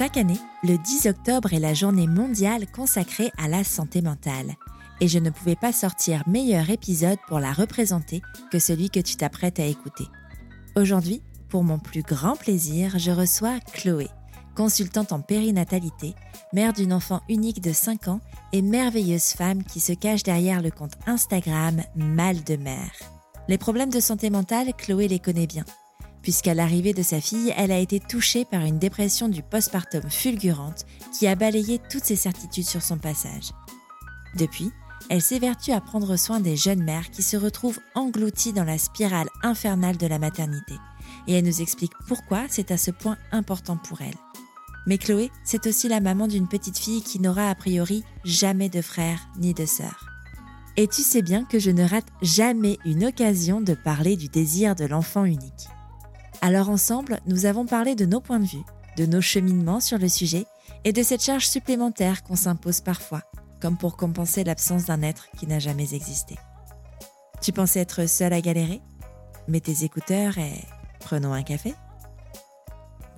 Chaque année, le 10 octobre est la journée mondiale consacrée à la santé mentale. Et je ne pouvais pas sortir meilleur épisode pour la représenter que celui que tu t'apprêtes à écouter. Aujourd'hui, pour mon plus grand plaisir, je reçois Chloé, consultante en périnatalité, mère d'une enfant unique de 5 ans et merveilleuse femme qui se cache derrière le compte Instagram Mal de Mère. Les problèmes de santé mentale, Chloé les connaît bien puisqu'à l'arrivée de sa fille, elle a été touchée par une dépression du postpartum fulgurante qui a balayé toutes ses certitudes sur son passage. Depuis, elle s'évertue à prendre soin des jeunes mères qui se retrouvent englouties dans la spirale infernale de la maternité, et elle nous explique pourquoi c'est à ce point important pour elle. Mais Chloé, c'est aussi la maman d'une petite fille qui n'aura a priori jamais de frère ni de sœur. Et tu sais bien que je ne rate jamais une occasion de parler du désir de l'enfant unique. Alors ensemble, nous avons parlé de nos points de vue, de nos cheminements sur le sujet et de cette charge supplémentaire qu'on s'impose parfois, comme pour compenser l'absence d'un être qui n'a jamais existé. Tu pensais être seule à galérer? Mets tes écouteurs et prenons un café.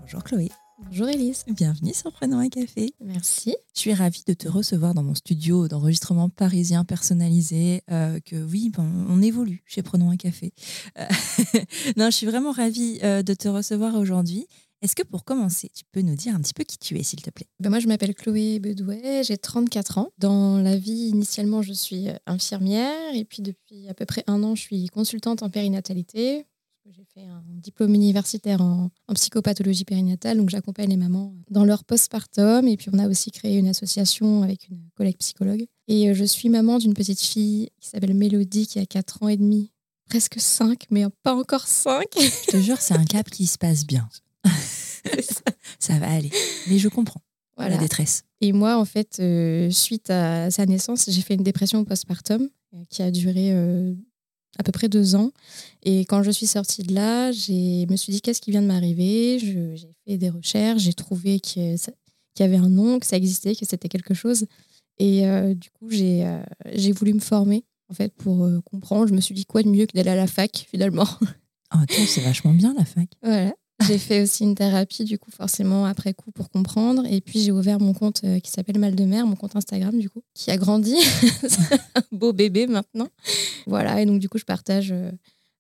Bonjour Chloé. Bonjour Elise. Bienvenue sur Prenons un café. Merci. Je suis ravie de te recevoir dans mon studio d'enregistrement parisien personnalisé. Euh, que oui, bon, on évolue chez Prenons un café. Euh, non, je suis vraiment ravie euh, de te recevoir aujourd'hui. Est-ce que pour commencer, tu peux nous dire un petit peu qui tu es, s'il te plaît? Ben Moi, je m'appelle Chloé Bedouet, j'ai 34 ans. Dans la vie, initialement, je suis infirmière et puis depuis à peu près un an, je suis consultante en périnatalité j'ai fait un diplôme universitaire en, psychopathologie périnatale, donc j'accompagne les mamans dans leur postpartum. Et puis on a aussi créé une association avec une collègue psychologue. Et euh, je suis maman d'une petite fille qui s'appelle Mélodie, qui a 4 ans et demi, presque 5, mais pas encore 5. Je te jure, c'est un cap qui se passe bien. ça. va aller. Mais je comprends la détresse. Et moi, en fait, euh, suite à sa naissance, j'ai fait une dépression postpartum euh, qui a duré à peu près deux ans. Et quand je suis sortie de là, je me suis dit qu'est-ce qui vient de m'arriver? J'ai fait des recherches, j'ai trouvé qu'il y avait un nom, que ça existait, que c'était quelque chose. Et euh, du coup, euh, j'ai voulu me former en fait pour euh, comprendre. Je me suis dit quoi de mieux que d'aller à la fac finalement? Oh, c'est vachement bien la fac. Voilà. J'ai fait aussi une thérapie, du coup, forcément, après coup, pour comprendre. Et puis, j'ai ouvert mon compte euh, qui s'appelle Mal de Mer, mon compte Instagram, du coup, qui a grandi. Un beau bébé maintenant. Voilà. Et donc, du coup, je partage euh,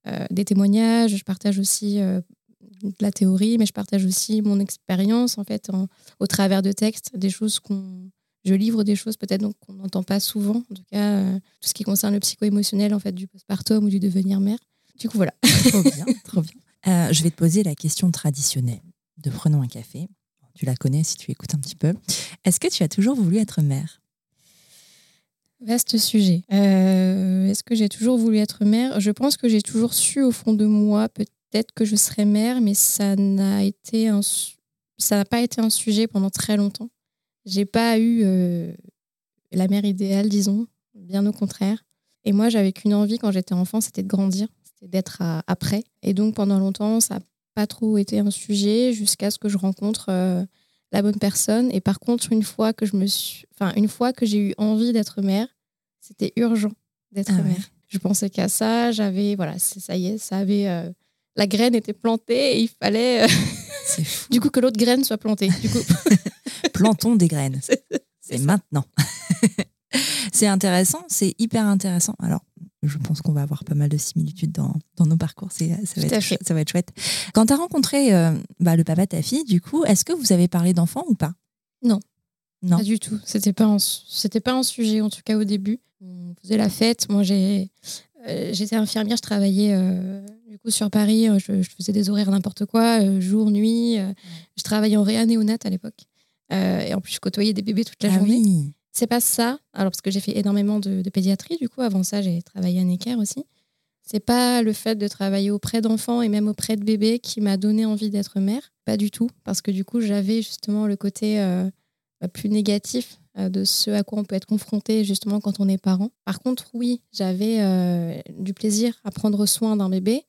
euh, des témoignages, je partage aussi de la théorie, mais je partage aussi mon expérience, en fait, au travers de textes, des choses qu'on. Je livre des choses peut-être qu'on n'entend pas souvent, en tout cas, tout ce qui concerne le psycho-émotionnel, en fait, du postpartum ou du devenir mère. Du coup, voilà. Trop bien, trop bien. Euh, je vais te poser la question traditionnelle de Prenons un café. Tu la connais si tu écoutes un petit peu. Est-ce que tu as toujours voulu être mère? Vaste sujet. Euh, est-ce que j'ai toujours voulu être mère? Je pense que j'ai toujours su au fond de moi peut-être que je serais mère, mais ça n'a été ça n'a pas été un sujet pendant très longtemps. J'ai pas eu euh, la mère idéale, disons, bien au contraire. Et moi, j'avais qu'une envie quand j'étais enfant, c'était de grandir d'être après. Et donc pendant longtemps, ça n'a pas trop été un sujet jusqu'à ce que je rencontre euh, la bonne personne. Et par contre, une fois que je me suis, enfin une fois que j'ai eu envie d'être mère, c'était urgent d'être ah mère. Je pensais qu'à ça, j'avais voilà, ça y est, ça avait euh, la graine était plantée et il fallait euh, du coup que l'autre graine soit plantée. Du coup, plantons des graines. C'est maintenant. c'est intéressant, c'est hyper intéressant. Alors, je pense qu'on va avoir pas mal de similitudes dans, dans nos parcours. Ça va, être, ça va être chouette. Quand tu as rencontré euh, bah, le papa de ta fille, du coup, est-ce que vous avez parlé d'enfants ou pas? Non. Non. Pas du tout. C'était pas, c'était pas un sujet, en tout cas au début. On faisait la fête. Moi, j'ai, euh, j'étais infirmière, je travaillais euh, du coup sur Paris. Je, faisais des horaires n'importe quoi, jour, nuit. je travaillais en réa néonat à l'époque. et en plus, je côtoyais des bébés toute la ah journée. Oui. C'est pas ça. Alors, parce que j'ai fait énormément de, pédiatrie, du coup, avant ça, j'ai travaillé à Necker aussi. C'est pas le fait de travailler auprès d'enfants et même auprès de bébés qui m'a donné envie d'être mère. Pas du tout. Parce que du coup, j'avais justement le côté euh, plus négatif de ce à quoi on peut être confronté justement quand on est parent. Par contre, oui, j'avais du plaisir à prendre soin d'un bébé.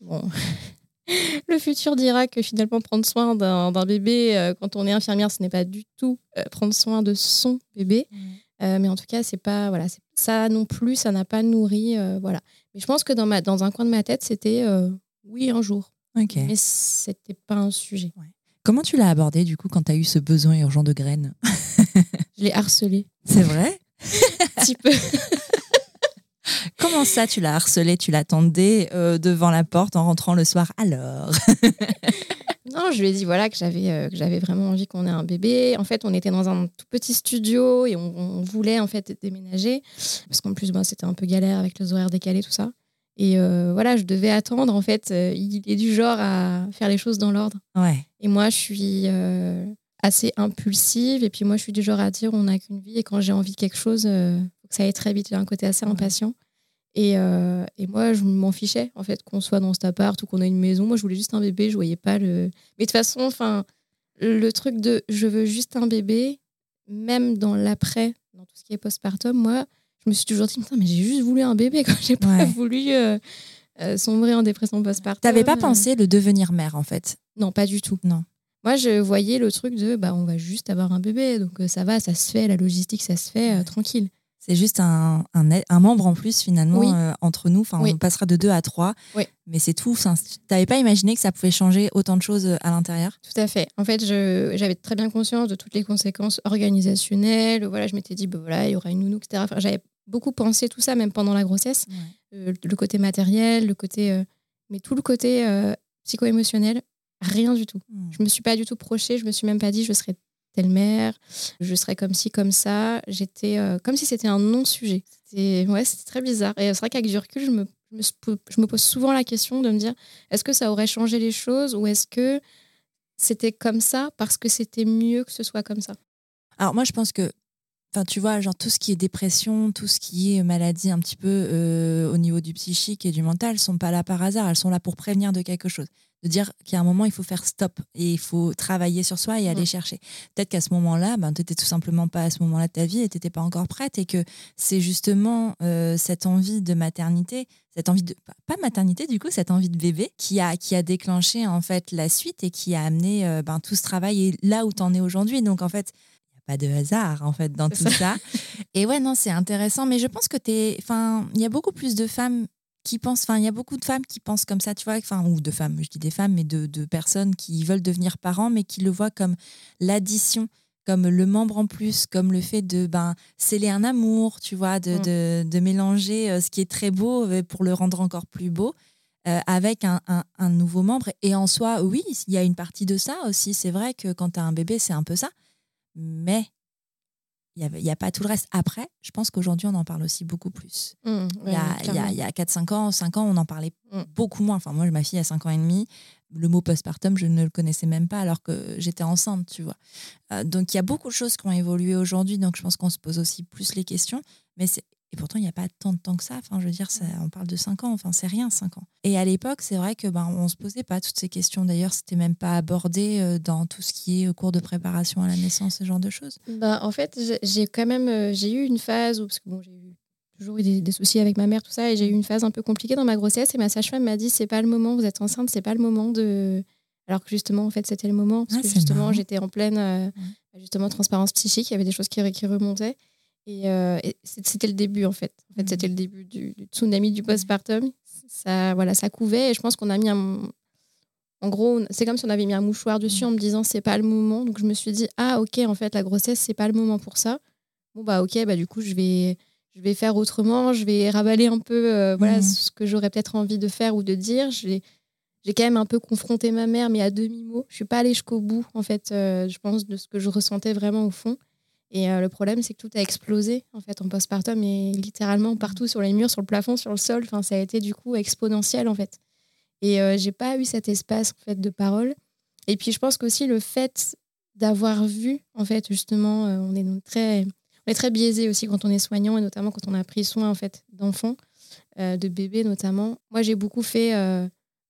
Bon, le futur dira que finalement prendre soin d'un bébé quand on est infirmière, ce n'est pas du tout prendre soin de son bébé. mais en tout cas, c'est pas voilà, ça non plus, ça n'a pas nourri voilà. Mais je pense que dans ma dans un coin de ma tête, c'était oui un jour. Ok. Mais c'était pas un sujet. Comment tu l'as abordé du coup quand tu as eu ce besoin urgent de graines? Je l'ai harcelé. C'est vrai? Un petit peu. Comment ça, tu l'as harcelé Tu l'attendais euh, devant la porte en rentrant le soir Alors Non, je lui ai dit voilà que j'avais euh, que j'avais vraiment envie qu'on ait un bébé. En fait, on était dans un tout petit studio et on, voulait en fait déménager parce qu'en plus, ben, c'était un peu galère avec les horaires décalés, tout ça. Et euh, voilà, je devais attendre. En fait, il est du genre à faire les choses dans l'ordre. Ouais. Et moi, je suis assez impulsive. Et puis moi, je suis du genre à dire on n'a qu'une vie. Et quand j'ai envie de quelque chose, faut que ça aille très vite. J'ai un côté assez impatient. Et, et, moi, je m'en fichais, en fait, qu'on soit dans cet appart ou qu'on ait une maison. Moi, je voulais juste un bébé. Je voyais pas le. Mais de toute façon, enfin, le truc de je veux juste un bébé, même dans l'après, dans tout ce qui est postpartum, moi, je me suis toujours dit, mais j'ai juste voulu un bébé quand j'ai pas voulu euh, euh, sombrer en dépression postpartum. T'avais pas pensé le devenir mère en fait? Non, pas du tout. Non. Moi, je voyais le truc de, bah, on va juste avoir un bébé, donc euh, ça va, ça se fait, la logistique, ça se fait tranquille. C'est juste un, un, membre en plus finalement entre nous. Enfin, on passera de deux à trois. Oui. Mais c'est tout. Tu n'avais pas imaginé que ça pouvait changer autant de choses à l'intérieur? Tout à fait. En fait, j'avais très bien conscience de toutes les conséquences organisationnelles. Voilà, je m'étais dit, bah, voilà, il y aura une nounou, etc. Enfin, j'avais beaucoup pensé tout ça, même pendant la grossesse. Euh, le côté matériel, le côté. Euh, mais tout le côté euh, psycho-émotionnel, rien du tout. Hmm. Je me suis pas du tout projetée, je me suis même pas dit je serais telle mère, je serais comme ci, comme ça. J'étais comme si c'était un non-sujet. C'était ouais, très bizarre. Et c'est vrai qu'avec du recul, je me, me, je me pose souvent la question de me dire est-ce que ça aurait changé les choses ou est-ce que c'était comme ça parce que c'était mieux que ce soit comme ça? Alors moi, je pense que Enfin, tu vois, genre tout ce qui est dépression, tout ce qui est maladie un petit peu euh, au niveau du psychique et du mental sont pas là par hasard. Elles sont là pour prévenir de quelque chose. De dire qu'à un moment, il faut faire stop et il faut travailler sur soi et aller chercher. Peut-être qu'à ce moment-là, ben, tu n'étais tout simplement pas à ce moment-là de ta vie et tu n'étais pas encore prête et que c'est justement euh, cette envie de maternité, cette envie de. Pas maternité, du coup, cette envie de bébé qui a, qui a déclenché en fait la suite et qui a amené euh, ben, tout ce travail et là où tu en es aujourd'hui. Donc en fait, pas de hasard en fait dans tout ça. Et ouais, non, c'est intéressant. Mais je pense que es. Enfin, il y a beaucoup plus de femmes qui pensent. Enfin, il y a beaucoup de femmes qui pensent comme ça, tu vois. Enfin, ou de femmes, je dis des femmes, mais de, de personnes qui veulent devenir parents, mais qui le voient comme l'addition comme le membre en plus, comme le fait de ben, sceller un amour, tu vois, de, mm. de, de mélanger euh, ce qui est très beau euh, pour le rendre encore plus beau. Euh, avec un, un, un, nouveau membre. Et en soi, oui, il y a une partie de ça aussi. C'est vrai que quand tu as un bébé, c'est un peu ça mais il n'y a, pas tout le reste. Après, je pense qu'aujourd'hui, on en parle aussi beaucoup plus. Mmh, il, y a, il, y a, 4-5 ans, 5 ans, on en parlait mmh. beaucoup moins. Enfin, moi, ma fille a 5 ans et demi. Le mot postpartum, je ne le connaissais même pas alors que j'étais enceinte, tu vois. Euh, donc, il y a beaucoup de choses qui ont évolué aujourd'hui. Donc, je pense qu'on se pose aussi plus les questions. Mais c'est et pourtant, il n'y a pas tant de temps que ça. Enfin, je veux dire, ça, on parle de 5 ans. Enfin, c'est rien, 5 ans. Et à l'époque, c'est vrai que ben, on se posait pas toutes ces questions. D'ailleurs, c'était même pas abordé euh, dans tout ce qui est cours de préparation à la naissance, ce genre de choses. Bah, en fait, j'ai quand même euh, j'ai eu une phase où, parce que bon, j'ai eu toujours eu des, soucis avec ma mère, tout ça, et j'ai eu une phase un peu compliquée dans ma grossesse. Et ma sage-femme m'a dit, c'est pas le moment, vous êtes enceinte, c'est pas le moment de. Alors que justement, en fait, c'était le moment. Parce ah, que justement, j'étais en pleine euh, justement transparence psychique. Il y avait des choses qui, qui remontaient. Euh, et, c'était le début, en fait. En fait, mmh. c'était le début du, tsunami du postpartum. Ça, voilà, ça couvait et je pense qu'on a mis un. En gros, c'est comme si on avait mis un mouchoir dessus mmh. en me disant c'est pas le moment. Donc je me suis dit ah ok en fait la grossesse c'est pas le moment pour ça. Bon bah ok bah du coup je vais je vais faire autrement. Je vais raballer un peu euh, voilà mmh. ce que j'aurais peut-être envie de faire ou de dire. J'ai j'ai quand même un peu confronté ma mère mais à demi mot. Je suis pas allée jusqu'au bout en fait. Euh, je pense de ce que je ressentais vraiment au fond. Et euh, le problème, c'est que tout a explosé en fait en postpartum et littéralement partout sur les murs, sur le plafond, sur le sol. Enfin, ça a été du coup exponentiel en fait. Et euh, j'ai pas eu cet espace en fait de parole. Et puis je pense qu'aussi le fait d'avoir vu en fait justement, euh, on est très, on est très biaisé aussi quand on est soignant et notamment quand on a pris soin en fait d'enfants, de bébés notamment. Moi, j'ai beaucoup fait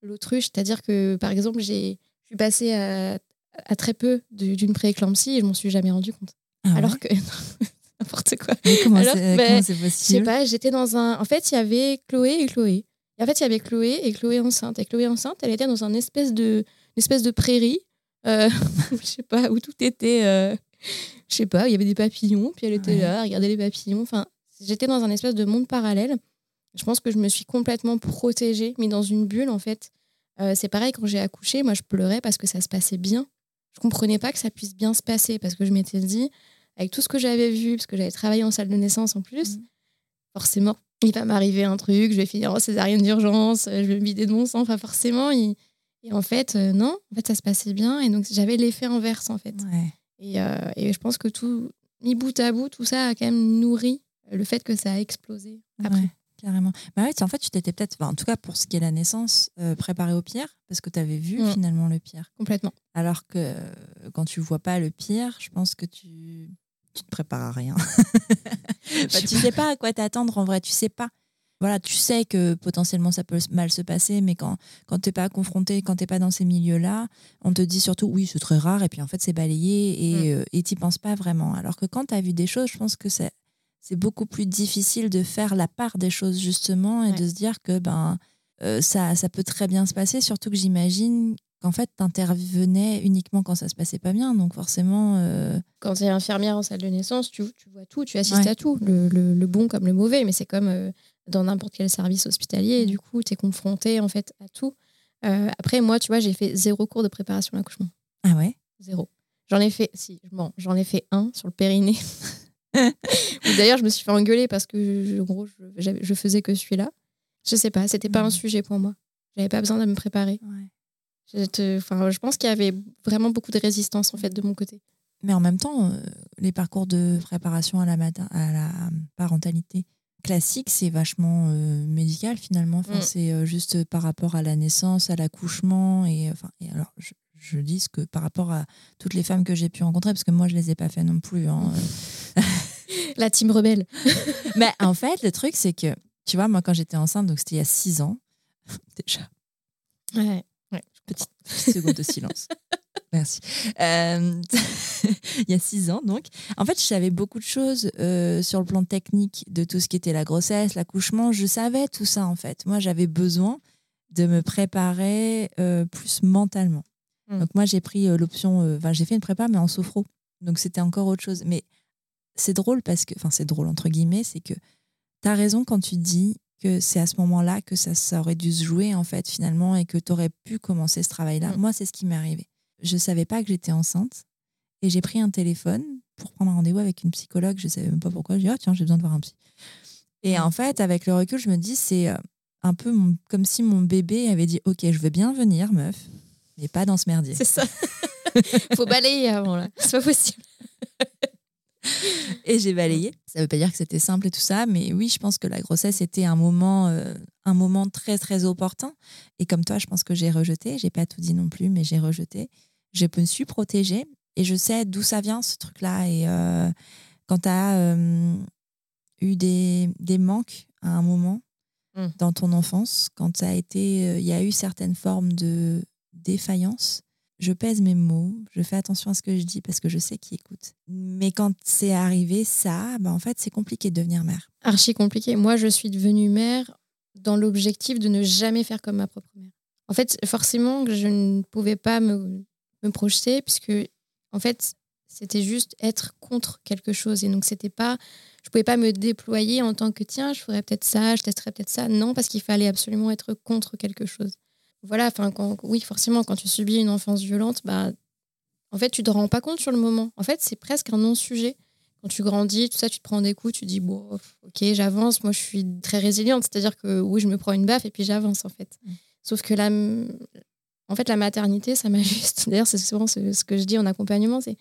l'autruche, c'est-à-dire que par exemple, j'ai, je suis passée à, à très peu d'une prééclampsie et je m'en suis jamais rendu compte. Ah ouais Alors que. N'importe quoi. Mais comment c'est ben, c'est Je sais possible pas, j'étais dans un. En fait, il y avait Chloé et Chloé. Et en fait, il y avait Chloé et Chloé enceinte. Et Chloé enceinte, elle était dans un espèce de, une espèce de prairie. euh, je sais pas, où tout était. euh, je sais pas, il y avait des papillons, puis elle était Ouais. là, à regarder les papillons. Enfin, j'étais dans un espèce de monde parallèle. Je pense que je me suis complètement protégée, mis dans une bulle, en fait. Euh, c'est pareil, quand j'ai accouché, moi, je pleurais parce que ça se passait bien. Je comprenais pas que ça puisse bien se passer, parce que je m'étais dit, avec tout ce que j'avais vu, parce que j'avais travaillé en salle de naissance en plus, Mhm. forcément, il va m'arriver un truc, je vais finir en césarienne d'urgence, euh, je vais me vider de mon sang, enfin forcément. il- Et en fait, euh, non, en fait, ça se passait bien. Et donc, j'avais l'effet inverse, en fait. Ouais. Et, euh, et je pense que tout, mis bout à bout, tout ça a quand même nourri le fait que ça a explosé après. Ouais, carrément. Bah ouais, en fait, tu t'étais peut-être, enfin, en tout cas pour ce qui est la naissance, euh, préparé au pire, parce que tu avais vu Mm. finalement le pire. Complètement. Alors que quand tu vois pas le pire, je pense que tu, tu te prépares à rien. Enfin, tu sais pas à quoi t'attendre en vrai, tu sais pas. Voilà, tu sais que potentiellement ça peut mal se passer, mais quand, quand t'es pas confronté, quand t'es pas dans ces milieux-là, on te dit surtout oui, c'est très rare, et puis en fait c'est balayé, et Mm. euh, et t'y penses pas vraiment. Alors que quand t'as vu des choses, je pense que c'est c'est beaucoup plus difficile de faire la part des choses justement et Ouais. de se dire que ben euh, ça, ça peut très bien se passer, surtout que j'imagine qu'en fait t'intervenais uniquement quand ça se passait pas bien, donc forcément euh, Quand tu es infirmière en salle de naissance, tu, tu vois tout, tu assistes Ouais. à tout, le, le- le bon comme le mauvais, mais c'est comme euh, dans n'importe quel service hospitalier, et Mm. du coup, tu es confronté en fait à tout. Euh, après, moi, tu vois, j'ai fait zéro cours de préparation à l'accouchement. ah ouais, Zéro. J'en ai fait, si, bon, j'en ai fait un sur le périnée. D'ailleurs, je me suis fait engueuler parce que, je- en gros, je, je faisais que celui-là. Je sais pas, c'était pas un Mhm. sujet pour moi. J'avais pas besoin de me préparer. ouais. Je, te- enfin, je pense qu'il y avait vraiment beaucoup de résistance en fait de mon côté. Mais en même temps, euh, les parcours de préparation à la, matin, à la parentalité classique, c'est vachement euh, médical finalement. Enfin, Mm. C'est euh, juste par rapport à la naissance, à l'accouchement. Et, enfin, et alors, je, je dis ce que par rapport à toutes les femmes que j'ai pu rencontrer, parce que moi, je les ai pas fait non plus. hein. La team rebelle. Mais en fait, le truc, c'est que, tu vois, moi, quand j'étais enceinte, donc c'était il y a six ans, déjà, Ouais. Petite seconde de silence. Merci. Euh, il y a six ans, donc. En fait, je savais beaucoup de choses euh, sur le plan technique de tout ce qui était la grossesse, l'accouchement. Je savais tout ça, en fait. Moi, j'avais besoin de me préparer euh, plus mentalement. Mm. Donc, moi, j'ai pris l'option. Enfin, j'ai fait une prépa, mais en sophro. Donc, c'était encore autre chose. Mais c'est drôle parce que. Enfin, c'est drôle, entre guillemets, c'est que tu as raison quand tu dis que c'est à ce moment-là que ça, ça aurait dû se jouer, en fait, finalement, et que tu aurais pu commencer ce travail-là. Mm. Moi, c'est ce qui m'est arrivé. Je savais pas que j'étais enceinte et j'ai pris un téléphone pour prendre un rendez-vous avec une psychologue. Je savais même pas pourquoi. Je dis, ah, tiens, j'ai besoin de voir un psy. Et en fait, avec le recul, je me dis, c'est euh, un peu mon- comme si mon bébé avait dit, OK, je veux bien venir, meuf, mais pas dans ce merdier. C'est ça. Faut balayer avant là. C'est pas possible. Et j'ai balayé. Ça veut pas dire que c'était simple et tout ça, mais oui, je pense que la grossesse était un moment, euh, un moment très très opportun. Et comme toi, je pense que j'ai rejeté. J'ai pas tout dit non plus, mais j'ai rejeté. Je me suis protégée et je sais d'où ça vient ce truc-là. Et euh, quand tu as eu des, des manques à un moment Mm. dans ton enfance, quand ça a été, euh, il y a eu certaines formes de défaillance, je pèse mes mots, je fais attention à ce que je dis parce que je sais qui écoute. Mais quand c'est arrivé, ça, bah en fait, c'est compliqué de devenir mère. Archi compliqué. Moi, je suis devenue mère dans l'objectif de ne jamais faire comme ma propre mère. En fait, forcément, je ne pouvais pas me, me projeter puisque, en fait, c'était juste être contre quelque chose. Et donc, c'était pas, je pouvais pas me déployer en tant que tiens, je ferais peut-être ça, je testerais peut-être ça. Non, parce qu'il fallait absolument être contre quelque chose. Voilà, enfin, oui, forcément, quand tu subis une enfance violente, bah, en fait, tu te rends pas compte sur le moment. En fait, c'est presque un non-sujet. Quand tu grandis, tout ça, tu te prends des coups, tu dis, bon, ok, j'avance. Moi, je suis très résiliente. C'est-à-dire que oui, je me prends une baffe et puis j'avance, en fait. Mm. Sauf que la, en fait, la maternité, ça m'a juste. D'ailleurs, c'est souvent ce, ce que je dis en accompagnement c'est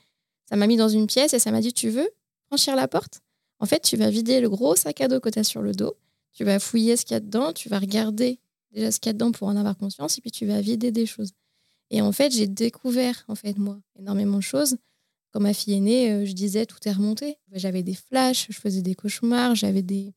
ça m'a mis dans une pièce et ça m'a dit, tu veux franchir la porte? En fait, tu vas vider le gros sac à dos que tu as sur le dos. Tu vas fouiller ce qu'il y a dedans. Tu vas regarder déjà ce qu'il y a dedans pour en avoir conscience et puis tu vas vider des choses. Et en fait, j'ai découvert, en fait, moi, énormément de choses. Quand ma fille est née, euh, je disais tout est remonté. J'avais des flashs, je faisais des cauchemars, j'avais des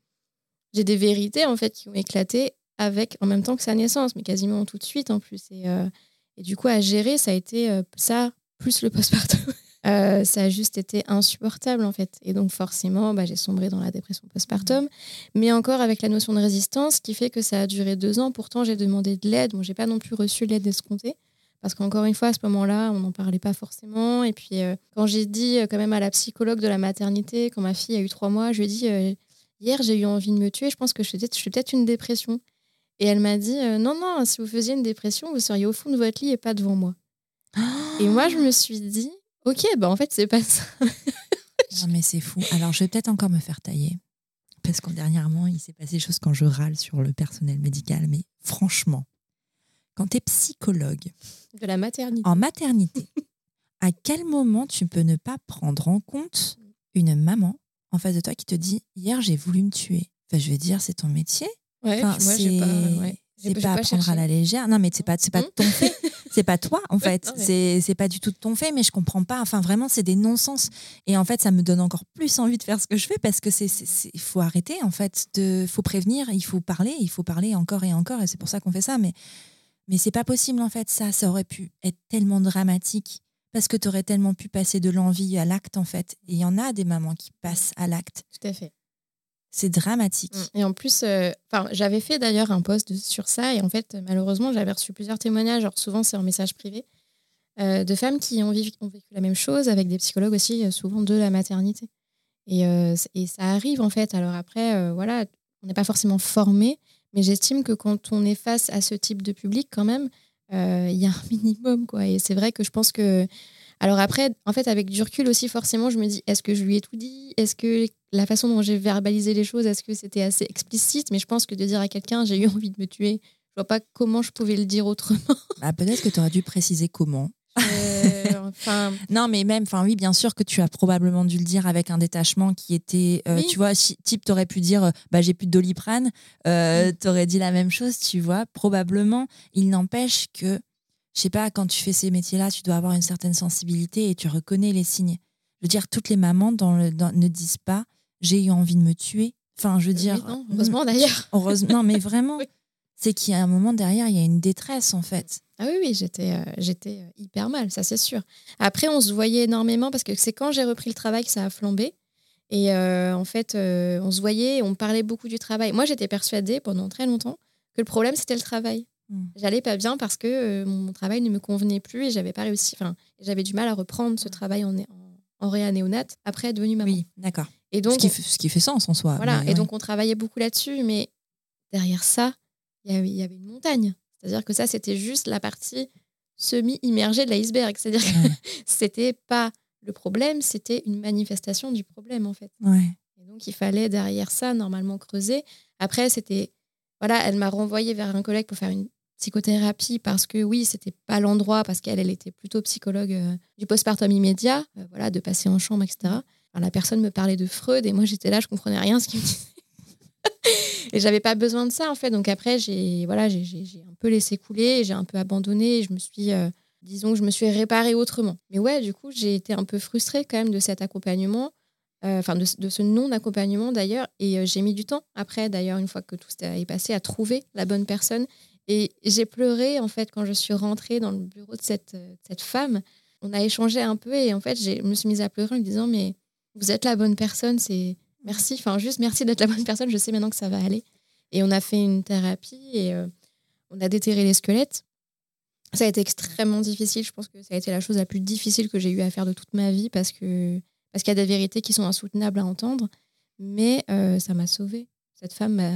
j'ai des vérités en fait qui ont éclaté avec en même temps que sa naissance, mais quasiment tout de suite en plus. Et, euh, et du coup, à gérer, ça a été euh, ça plus le postpartum. Euh, ça a juste été insupportable en fait. Et donc forcément, bah, j'ai sombré dans la dépression postpartum, mais encore avec la notion de résistance qui fait que ça a duré deux ans. Pourtant, j'ai demandé de l'aide. Bon, j'ai pas non plus reçu l'aide escomptée. Parce qu'encore une fois, à ce moment-là, on n'en parlait pas forcément. Et puis, euh, quand j'ai dit euh, quand même à la psychologue de la maternité, quand ma fille a eu trois mois, je lui ai dit Hier, j'ai eu envie de me tuer, je pense que je suis peut-être une dépression. Et elle m'a dit Non, non, si vous faisiez une dépression, vous seriez au fond de votre lit et pas devant moi. Et moi, je me suis dit Ok, bah en fait, c'est pas ça. non, mais c'est fou. Alors, je vais peut-être encore me faire tailler. Parce qu'en dernièrement, il s'est passé des choses quand je râle sur le personnel médical. Mais franchement, quand tu es psychologue. De la maternité. En maternité, à quel moment tu peux ne pas prendre en compte une maman en face de toi qui te dit Hier, j'ai voulu me tuer enfin, Je veux dire, c'est ton métier. Ouais, enfin, moi, j'ai pas. Ouais. C'est pas à prendre à la légère. Non, mais c'est pas, pas de ton fait. C'est pas toi, en fait. C'est, c'est pas du tout de ton fait, mais je comprends pas. Enfin, vraiment, c'est des non-sens. Et en fait, ça me donne encore plus envie de faire ce que je fais parce que c'est, il faut arrêter, en fait. Il faut prévenir, il faut parler, il faut parler encore et encore. Et c'est pour ça qu'on fait ça. Mais, mais c'est pas possible, en fait. Ça, ça aurait pu être tellement dramatique parce que tu aurais tellement pu passer de l'envie à l'acte, en fait. Et il y en a des mamans qui passent à l'acte. Tout à fait. C'est dramatique. Mm. Et en plus, euh, j'avais fait d'ailleurs un post sur ça et en fait, malheureusement, j'avais reçu plusieurs témoignages. Alors souvent, c'est en message privé euh, de femmes qui ont, vécu, la même chose avec des psychologues aussi, euh, souvent de la maternité. Et, et ça arrive en fait. Alors après, voilà, on n'est pas forcément formé, mais j'estime que quand on est face à ce type de public, quand même, il y a un minimum quoi. Et c'est vrai que je pense que alors après, en fait, avec du recul aussi, forcément, je me dis, est-ce que je lui ai tout dit? Est-ce que la façon dont j'ai verbalisé les choses, est-ce que c'était assez explicite? Mais je pense que de dire à quelqu'un, j'ai eu envie de me tuer, je vois pas comment je pouvais le dire autrement. Bah, Peut-être que tu aurais dû préciser comment. Euh, enfin... non, mais même, enfin oui, bien sûr que tu as probablement dû le dire avec un détachement qui était, euh, tu vois, si, type, tu aurais pu dire, euh, bah j'ai plus de doliprane, euh, tu aurais dit la même chose, tu vois, probablement. Il n'empêche que je sais pas, quand tu fais ces métiers-là, tu dois avoir une certaine sensibilité et tu reconnais les signes. Je veux dire, toutes les mamans dans le, ne disent pas j'ai eu envie de me tuer. Enfin, je veux dire. heureusement d'ailleurs. Heureusement, non, mais vraiment, c'est qu'il y a un moment derrière, il y a une détresse en fait. Ah oui, oui, j'étais, euh, j'étais euh, hyper mal, ça c'est sûr. Après, on se voyait énormément parce que c'est quand j'ai repris le travail que ça a flambé. Et euh, en fait, on se voyait, on parlait beaucoup du travail. Moi, j'étais persuadée pendant très longtemps que le problème c'était le travail. Mm. J'allais pas bien parce que mon travail ne me convenait plus et j'avais pas réussi. Enfin, j'avais du mal à reprendre ce travail en, en, en réanéonate après être devenue maman. Oui, d'accord. Et donc, ce qui, ce qui, fait sens en soi. Voilà. et donc on travaillait beaucoup là-dessus, mais derrière ça, il y avait une montagne. C'est-à-dire que ça, c'était juste la partie semi-immergée de l'iceberg. C'est-à-dire que c'était pas le problème, c'était une manifestation du problème en fait. Ouais. Et donc il fallait derrière ça normalement creuser. Après, c'était voilà, elle m'a renvoyé vers un collègue pour faire une psychothérapie parce que oui, c'était pas l'endroit, parce qu'elle, elle était plutôt psychologue euh, du postpartum immédiat, euh, voilà, de passer en chambre, etc. la personne me parlait de Freud et moi j'étais là, je comprenais rien ce qu'il me disait. et j'avais pas besoin de ça en fait. Donc après, j'ai voilà, j'ai un peu laissé couler, j'ai un peu abandonné, je me suis, euh, disons que je me suis réparée autrement. Mais ouais, du coup, j'ai été un peu frustrée quand même de cet accompagnement. Enfin, de, de, ce non-accompagnement d'ailleurs. Et j'ai mis du temps après, d'ailleurs, une fois que tout est passé, à trouver la bonne personne et j'ai pleuré, en fait, quand je suis rentrée dans le bureau de cette, euh, cette femme. On a échangé un peu et en fait, je me suis mise à pleurer en lui disant Mais vous êtes la bonne personne, c'est merci, enfin, juste merci d'être la bonne personne, je sais maintenant que ça va aller. Et on a fait une thérapie et euh, on a déterré les squelettes. Ça a été extrêmement difficile. Je pense que ça a été la chose la plus difficile que j'ai eu à faire de toute ma vie parce que parce qu'il y a des vérités qui sont insoutenables à entendre. Mais euh, ça m'a sauvée cette femme m'a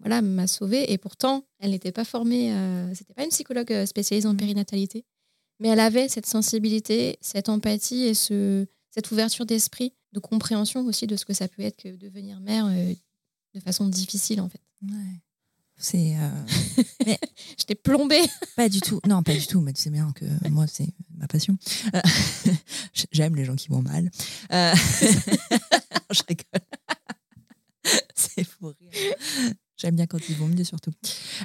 voilà, m'a sauvée et pourtant elle n'était pas formée, euh, c'était pas une psychologue euh, spécialisée en mmh. périnatalité, mais elle avait cette sensibilité, cette empathie et ce, cette ouverture d'esprit, de compréhension aussi de ce que ça peut être que devenir mère euh, de façon difficile en fait. Ouais. C'est. mais je t'ai plombée. Pas du tout. Non, pas du tout. Mais tu sais bien que moi, c'est ma passion. J'aime les gens qui vont mal. je rigole. c'est fou rire. J'aime bien quand ils vont mieux surtout.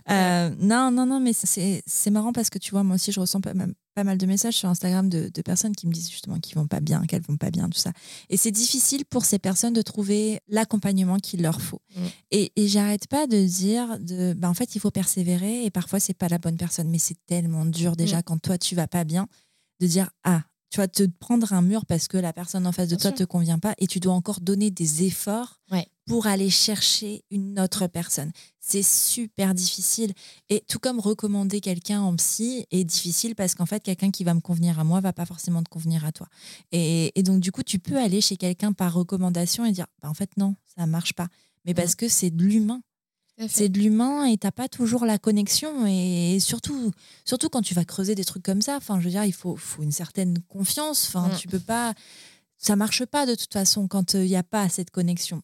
Euh, non, non, non, mais c'est marrant parce que tu vois, moi aussi, je ressens pas, pas mal de messages sur Instagram de, de personnes qui me disent justement qu'ils vont pas bien, qu'elles vont pas bien, tout ça. Et c'est difficile pour ces personnes de trouver l'accompagnement qu'il leur faut. Mm. Et, et j'arrête pas de dire, de, bah, en fait, il faut persévérer et parfois, c'est pas la bonne personne. Mais c'est tellement dur déjà mm. quand toi, tu vas pas bien, de dire, ah, tu vas te prendre un mur parce que la personne en face de toi ne te convient pas et tu dois encore donner des efforts pour aller chercher une autre personne. C'est super difficile. Et tout comme recommander quelqu'un en psy est difficile parce qu'en fait, quelqu'un qui va me convenir à moi va pas forcément te convenir à toi. Et, donc, du coup, tu peux aller chez quelqu'un par recommandation et dire, bah, en fait, non, ça marche pas. Mais parce que c'est de l'humain. C'est de l'humain et t'as pas toujours la connexion et surtout, surtout quand tu vas creuser des trucs comme ça. Enfin, je veux dire, il faut, faut une certaine confiance. Enfin, mm. tu peux pas, ça marche pas de toute façon quand il n'y a pas cette connexion.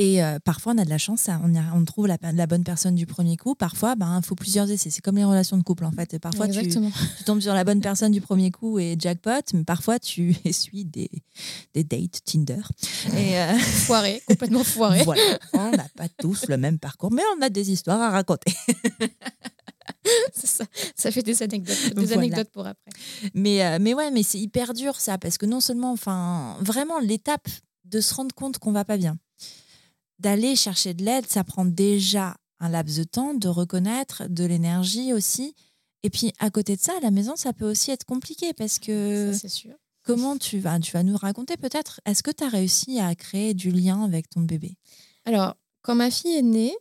Et euh, parfois, on a de la chance, on, on trouve la, la, bonne personne du premier coup. Parfois, il ben, faut plusieurs essais. C'est comme les relations de couple, en fait. Parfois, tu, tu, tombes sur la bonne personne du premier coup et jackpot, mais parfois, tu essuies des, des dates Tinder. Et, euh, Foiré, complètement foiré. voilà. On n'a pas tous le même parcours, mais on a des histoires à raconter. ça. ça. fait des anecdotes, des anecdotes pour après. Mais, euh, mais ouais, mais c'est hyper dur ça, parce que non seulement, enfin, vraiment, l'étape de se rendre compte qu'on va pas bien d'aller chercher de l'aide, ça prend déjà un laps de temps, de reconnaître, de l'énergie aussi. Et puis à côté de ça, à la maison, ça peut aussi être compliqué parce que. c'est sûr. Comment tu vas, tu vas nous raconter peut-être Est-ce que tu as réussi à créer du lien avec ton bébé? Alors, quand ma fille est née,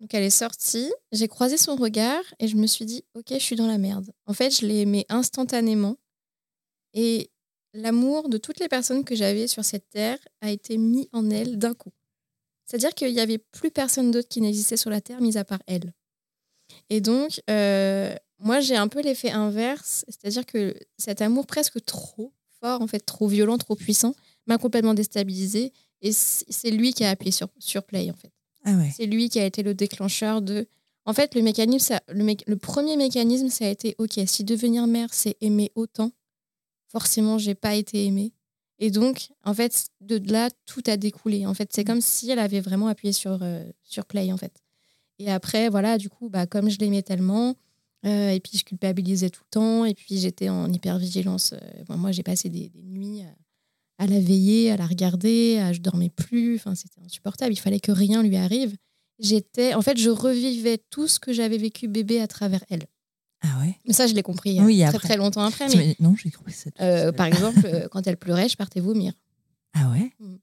donc elle est sortie, j'ai croisé son regard et je me suis dit, ok, je suis dans la merde. En fait, je l'ai aimé instantanément. Et l'amour de toutes les personnes que j'avais sur cette terre a été mis en elle d'un coup. C'est-à-dire qu'il n'y avait plus personne d'autre qui n'existait sur la Terre, mis à part elle. Et donc, euh, moi, j'ai un peu l'effet inverse, c'est-à-dire que cet amour presque trop fort, en fait, trop violent, trop puissant, m'a complètement déstabilisée. Et c'est lui qui a appuyé sur, sur play, en fait. Ah ouais. C'est lui qui a été le déclencheur de. En fait, le mécanisme, ça, le, le, premier mécanisme, ça a été OK, si devenir mère, c'est aimer autant, forcément, j'ai pas été aimée. Et donc, en fait, de là, tout a découlé. En fait, c'est comme si elle avait vraiment appuyé sur, euh, sur play, en fait. Et après, voilà, du coup, bah, comme je l'aimais tellement, euh, et puis je culpabilisais tout le temps, et puis j'étais en hypervigilance. Euh, moi, j'ai passé des, nuits à, la veiller, à la regarder, à, je dormais plus. Enfin, c'était insupportable. Il fallait que rien lui arrive. J'étais, en fait, je revivais tout ce que j'avais vécu bébé à travers elle. Ah ouais? Mais ça, je l'ai compris oui, très, très longtemps après. Mais, non, j'ai compris ça. Euh, par exemple, euh, quand elle pleurait, je partais vomir. Ah ouais? Mm.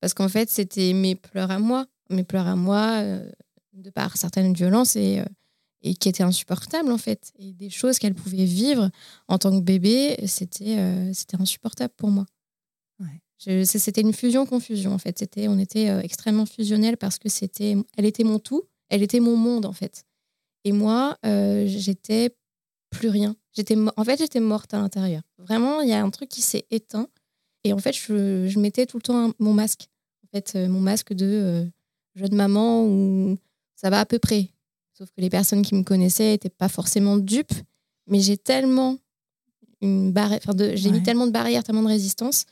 Parce qu'en fait, c'était mes pleurs à moi, mes pleurs à moi, euh, de par certaines violences et, et qui étaient insupportables en fait. Et des choses qu'elle pouvait vivre en tant que bébé, c'était c'était insupportable pour moi. Ouais. C'était une fusion-confusion en fait. C'était, on était extrêmement fusionnels parce que c'était, elle était mon tout, elle était mon monde en fait. Et moi, j'étais plus rien. J'étais, en fait, j'étais morte à l'intérieur. Vraiment, il y a un truc qui s'est éteint. Et en fait, je, je mettais tout le temps mon masque. En fait, euh, mon masque de euh, jeune maman où ça va à peu près. Sauf que les personnes qui me connaissaient n'étaient pas forcément dupes. Mais j'ai tellement une barrière, j'ai mis tellement de barrières, tellement de résistance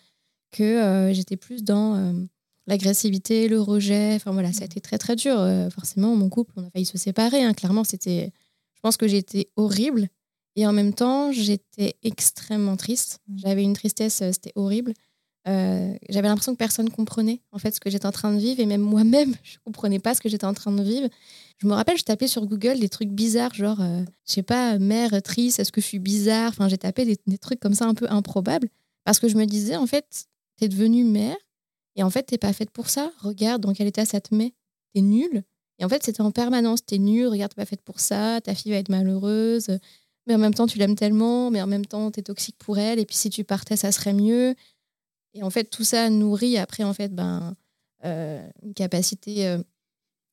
que euh, j'étais plus dans l'agressivité, le rejet. Enfin voilà, ça a été très très dur. forcément, mon couple, on a failli se séparer. Hein. Clairement, c'était. Je pense que j'étais horrible. Et en même temps, j'étais extrêmement triste. Mm. J'avais une tristesse, euh, c'était horrible. Euh, j'avais l'impression que personne comprenait en fait ce que j'étais en train de vivre et même moi-même je comprenais pas ce que j'étais en train de vivre. Je me rappelle, je tapais sur Google des trucs bizarres, genre euh, je sais pas, mère triste, est-ce que je suis bizarre? Enfin, j'ai tapé des, trucs comme ça un peu improbables parce que je me disais en fait, t'es devenue mère et en fait t'es pas faite pour ça. Regarde dans quel état ça te met, t'es nulle. Et en fait c'était en permanence, t'es nulle, regarde t'es pas faite pour ça, ta fille va être malheureuse mais en même temps, tu l'aimes tellement, mais en même temps, tu es toxique pour elle, et puis si tu partais, ça serait mieux. Et en fait, tout ça nourrit après, en fait, ben, euh, une capacité euh,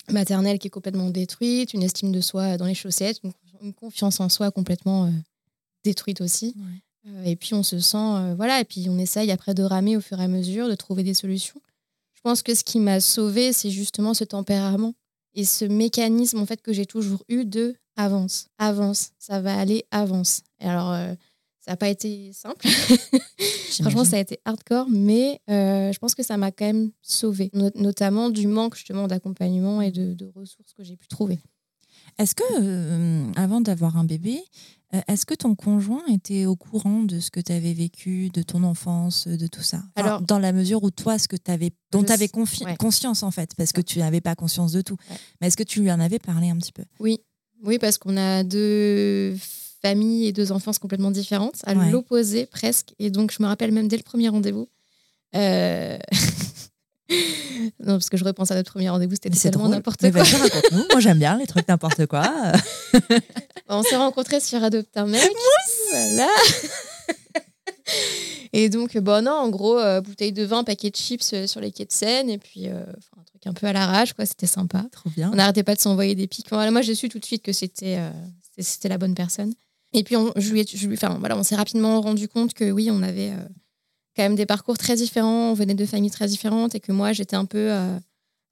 maternelle qui est complètement détruite, une estime de soi dans les chaussettes, une, confiance en soi complètement euh, détruite aussi. et puis, on se sent, voilà, et puis on essaye après de ramer au fur et à mesure, de trouver des solutions. Je pense que ce qui m'a sauvée, c'est justement ce tempérament et ce mécanisme, en fait, que j'ai toujours eu de avance, avance, ça va aller, avance. Et alors, euh, ça n'a pas été simple. Franchement, ça a été hardcore, mais euh, je pense que ça m'a quand même sauvé, notamment du manque justement d'accompagnement et de, ressources que j'ai pu trouver. Est-ce que, euh, avant d'avoir un bébé, est-ce que ton conjoint était au courant de ce que tu avais vécu, de ton enfance, de tout ça? Alors, Dans la mesure où toi, ce que avais, dont tu avais conscience en fait, parce que tu n'avais pas conscience de tout. Mais est-ce que tu lui en avais parlé un petit peu? Oui, oui, parce qu'on a deux familles et deux enfances complètement différentes, à l'opposé presque. Et donc, je me rappelle même dès le premier rendez-vous. Euh, non, parce que je repense à notre premier rendez-vous, c'était tellement n'importe quoi. raconte-nous. Moi, j'aime bien les trucs n'importe quoi. on s'est rencontrés sur Adopte un mec. Voilà. et donc, bon, non, en gros, euh, bouteille de vin, paquet de chips euh, sur les quais de Seine, et puis un truc un peu à l'arrache, quoi. C'était sympa. Trop bien. On n'arrêtait pas de s'envoyer des pics. Voilà, moi, j'ai su tout de suite que c'était c'était la bonne personne. Et puis, on, je lui, je lui, enfin, voilà, on s'est rapidement rendu compte que oui, on avait quand même des parcours très différents, on venait de familles très différentes et que moi j'étais un peu euh,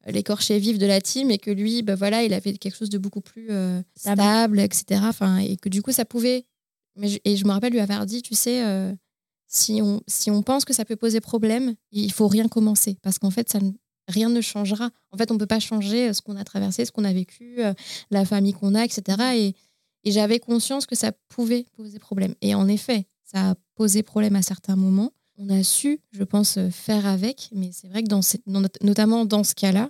l'écorché vif de la team et que lui, bah, voilà, il avait quelque chose de beaucoup plus euh, stable, etc. Enfin, et que du coup ça pouvait. Mais je, et je me rappelle lui avoir dit, tu sais, euh, si, on, si on pense que ça peut poser problème, il faut rien commencer parce qu'en fait ça rien ne changera. En fait, on peut pas changer ce qu'on a traversé, ce qu'on a vécu, la famille qu'on a, etc. Et, et j'avais conscience que ça pouvait poser problème. Et en effet, ça a posé problème à certains moments on a su, je pense, euh, faire avec. Mais c'est vrai que dans, notamment dans ce cas-là,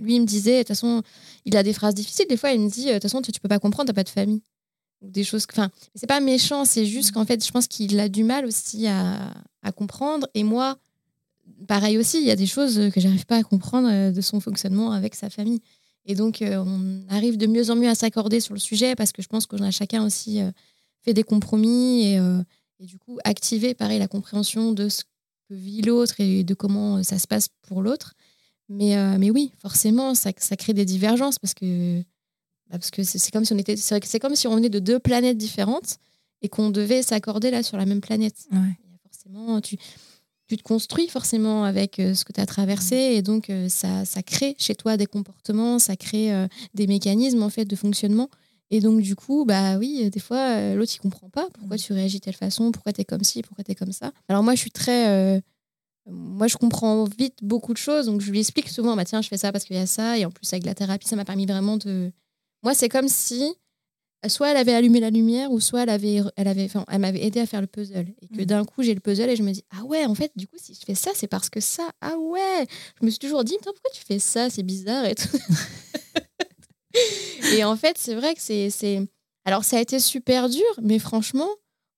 lui, il me disait, de toute façon, il a des phrases difficiles. Des fois, il me dit, de toute façon, tu, ne peux pas comprendre, t'as pas de famille. Des choses. Enfin, c'est pas méchant, c'est juste qu'en fait, je pense qu'il a du mal aussi à, comprendre. Et moi, pareil aussi, il y a des choses que j'arrive pas à comprendre euh, de son fonctionnement avec sa famille. Et donc, euh, on arrive de mieux en mieux à s'accorder sur le sujet parce que je pense qu'on a chacun aussi fait des compromis et et du coup activer pareil la compréhension de ce que vit l'autre et de comment euh, ça se passe pour l'autre. Mais, euh, mais oui, forcément, ça, ça, crée des divergences parce que parce que c'est comme si on était c'est comme si on venait de deux planètes différentes et qu'on devait s'accorder là sur la même planète. Forcément, tu, tu te construis forcément avec euh, ce que tu as traversé et donc ça, ça crée chez toi des comportements, ça crée des mécanismes en fait de fonctionnement et donc, du coup, bah oui, des fois, euh, l'autre, il comprend pas pourquoi tu réagis de telle façon, pourquoi tu es comme ci, pourquoi tu es comme ça. Alors, moi, je suis très. Euh, moi, je comprends vite beaucoup de choses. Donc, je lui explique souvent, bah tiens, je fais ça parce qu'il y a ça. Et en plus, avec la thérapie, ça m'a permis vraiment de. Moi, c'est comme si soit elle avait allumé la lumière ou soit elle avait elle avait enfin elle m'avait aidé à faire le puzzle et que mm. d'un coup j'ai le puzzle et je me dis ah ouais en fait du coup si je fais ça c'est parce que ça ah ouais je me suis toujours dit pourquoi tu fais ça c'est bizarre et tout et en fait, c'est vrai que c'est. Alors, ça a été super dur, mais franchement,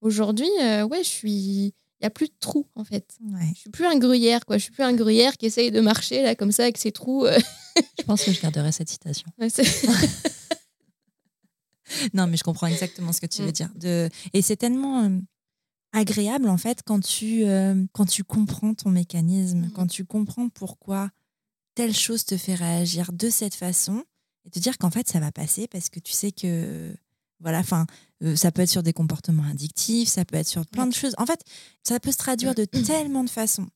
aujourd'hui, euh, ouais, je suis. Il n'y a plus de trous, en fait. Ouais. Je suis plus un gruyère, quoi. Je suis plus un gruyère qui essaye de marcher, là, comme ça, avec ses trous. Euh. je pense que je garderai cette citation. non, mais je comprends exactement ce que tu veux mm. dire. De... Et c'est tellement euh, agréable, en fait, quand tu, quand tu comprends ton mécanisme, mm. quand tu comprends pourquoi telle chose te fait réagir de cette façon et te dire qu'en fait ça va passer parce que tu sais que voilà enfin euh, ça peut être sur des comportements addictifs ça peut être sur plein de choses en fait ça peut se traduire de tellement de façons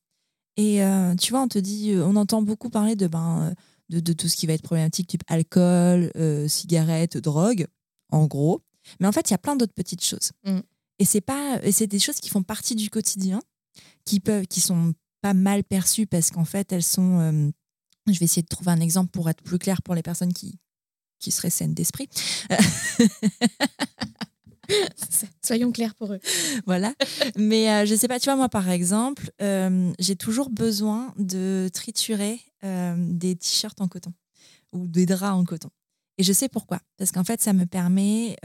et euh, tu vois on te dit euh, on entend beaucoup parler de ben de, de, tout ce qui va être problématique type alcool cigarettes drogue en gros mais en fait il y a plein d'autres petites choses mm. et c'est pas et c'est des choses qui font partie du quotidien qui peuvent qui sont pas mal perçues parce qu'en fait elles sont je vais essayer de trouver un exemple pour être plus clair pour les personnes qui, qui seraient saines d'esprit. Soyons clairs pour eux. Voilà. Mais je euh, je sais pas, tu vois, moi par exemple, euh, j'ai toujours besoin de triturer euh, des t-shirts en coton ou des draps en coton. Et je sais pourquoi. Parce qu'en fait, ça me permet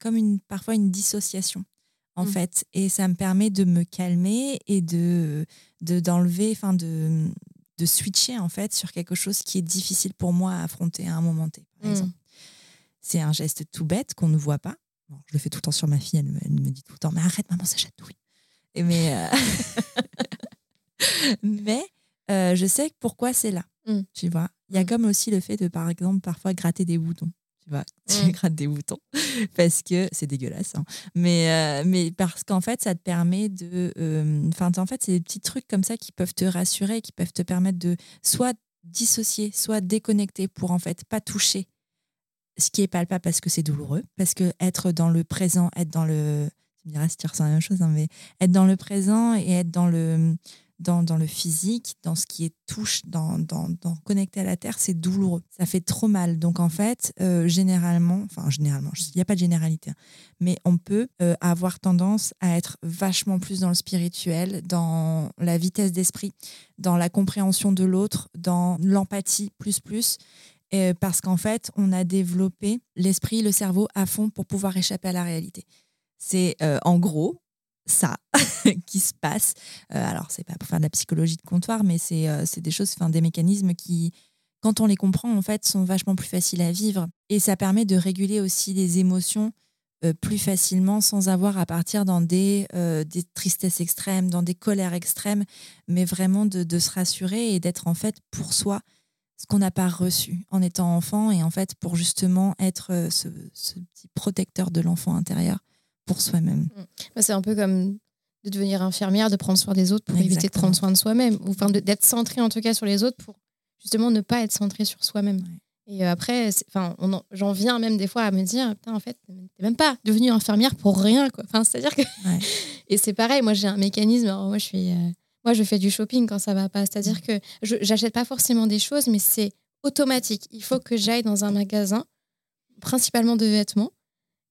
comme une, parfois une dissociation. En mmh. fait, et ça me permet de me calmer et de d'enlever, enfin de, de switcher en fait sur quelque chose qui est difficile pour moi à affronter à un moment T, par mm. exemple. C'est un geste tout bête qu'on ne voit pas. Je le fais tout le temps sur ma fille, elle, me dit tout le temps Mais arrête, maman, ça chatouille. Et mais euh, mais euh, je sais pourquoi c'est là. Mm. Tu vois, il y a mm. comme aussi le fait de, par exemple, parfois gratter des boutons tu vois, tu grattes des boutons parce que c'est dégueulasse. Hein. Mais, euh, mais parce qu'en fait, ça te permet de. Enfin, en fait, c'est des petits trucs comme ça qui peuvent te rassurer, qui peuvent te permettre de soit dissocier, soit déconnecter pour en fait pas toucher ce qui est palpable parce que c'est douloureux, parce que être dans le présent, être dans le. Tu me diras si tu ressens la même chose, hein, mais être dans le présent et être dans le dans, dans, le physique, dans ce qui est touche, dans, dans, dans connecté à la terre, c'est douloureux. Ça fait trop mal. Donc en fait, euh, généralement, enfin généralement, il n'y a pas de généralité, hein, mais on peut euh, avoir tendance à être vachement plus dans le spirituel, dans la vitesse d'esprit, dans la compréhension de l'autre, dans l'empathie plus plus. Parce qu'en fait, on a développé l'esprit, le cerveau à fond pour pouvoir échapper à la réalité. C'est en gros ça qui se passe. alors, c'est pas pour faire de la psychologie de comptoir, mais c'est des choses, des mécanismes qui, quand on les comprend, en fait, sont vachement plus faciles à vivre. Et ça permet de réguler aussi les émotions plus facilement sans avoir à partir dans des, des tristesses extrêmes, dans des colères extrêmes, mais vraiment de se rassurer et d'être en fait pour soi ce qu'on n'a pas reçu en étant enfant et en fait pour justement être ce, ce petit protecteur de l'enfant intérieur pour soi-même. Mm. Bah, c'est un peu comme de devenir infirmière, de prendre soin des autres pour éviter de prendre soin de soi-même, ou enfin d'être centré en tout cas sur les autres pour justement ne pas être centré sur soi-même. Et euh, après, enfin, j'en viens même des fois à me dire, en fait, t'es même pas devenue infirmière pour rien, quoi. Enfin, c'est-à-dire que. et c'est pareil, moi, j'ai un mécanisme. moi, je suis, euh, moi, je fais du shopping quand ça va pas. C'est-à-dire que je j'achète pas forcément des choses, mais c'est automatique. Il faut que j'aille dans un magasin, principalement de vêtements,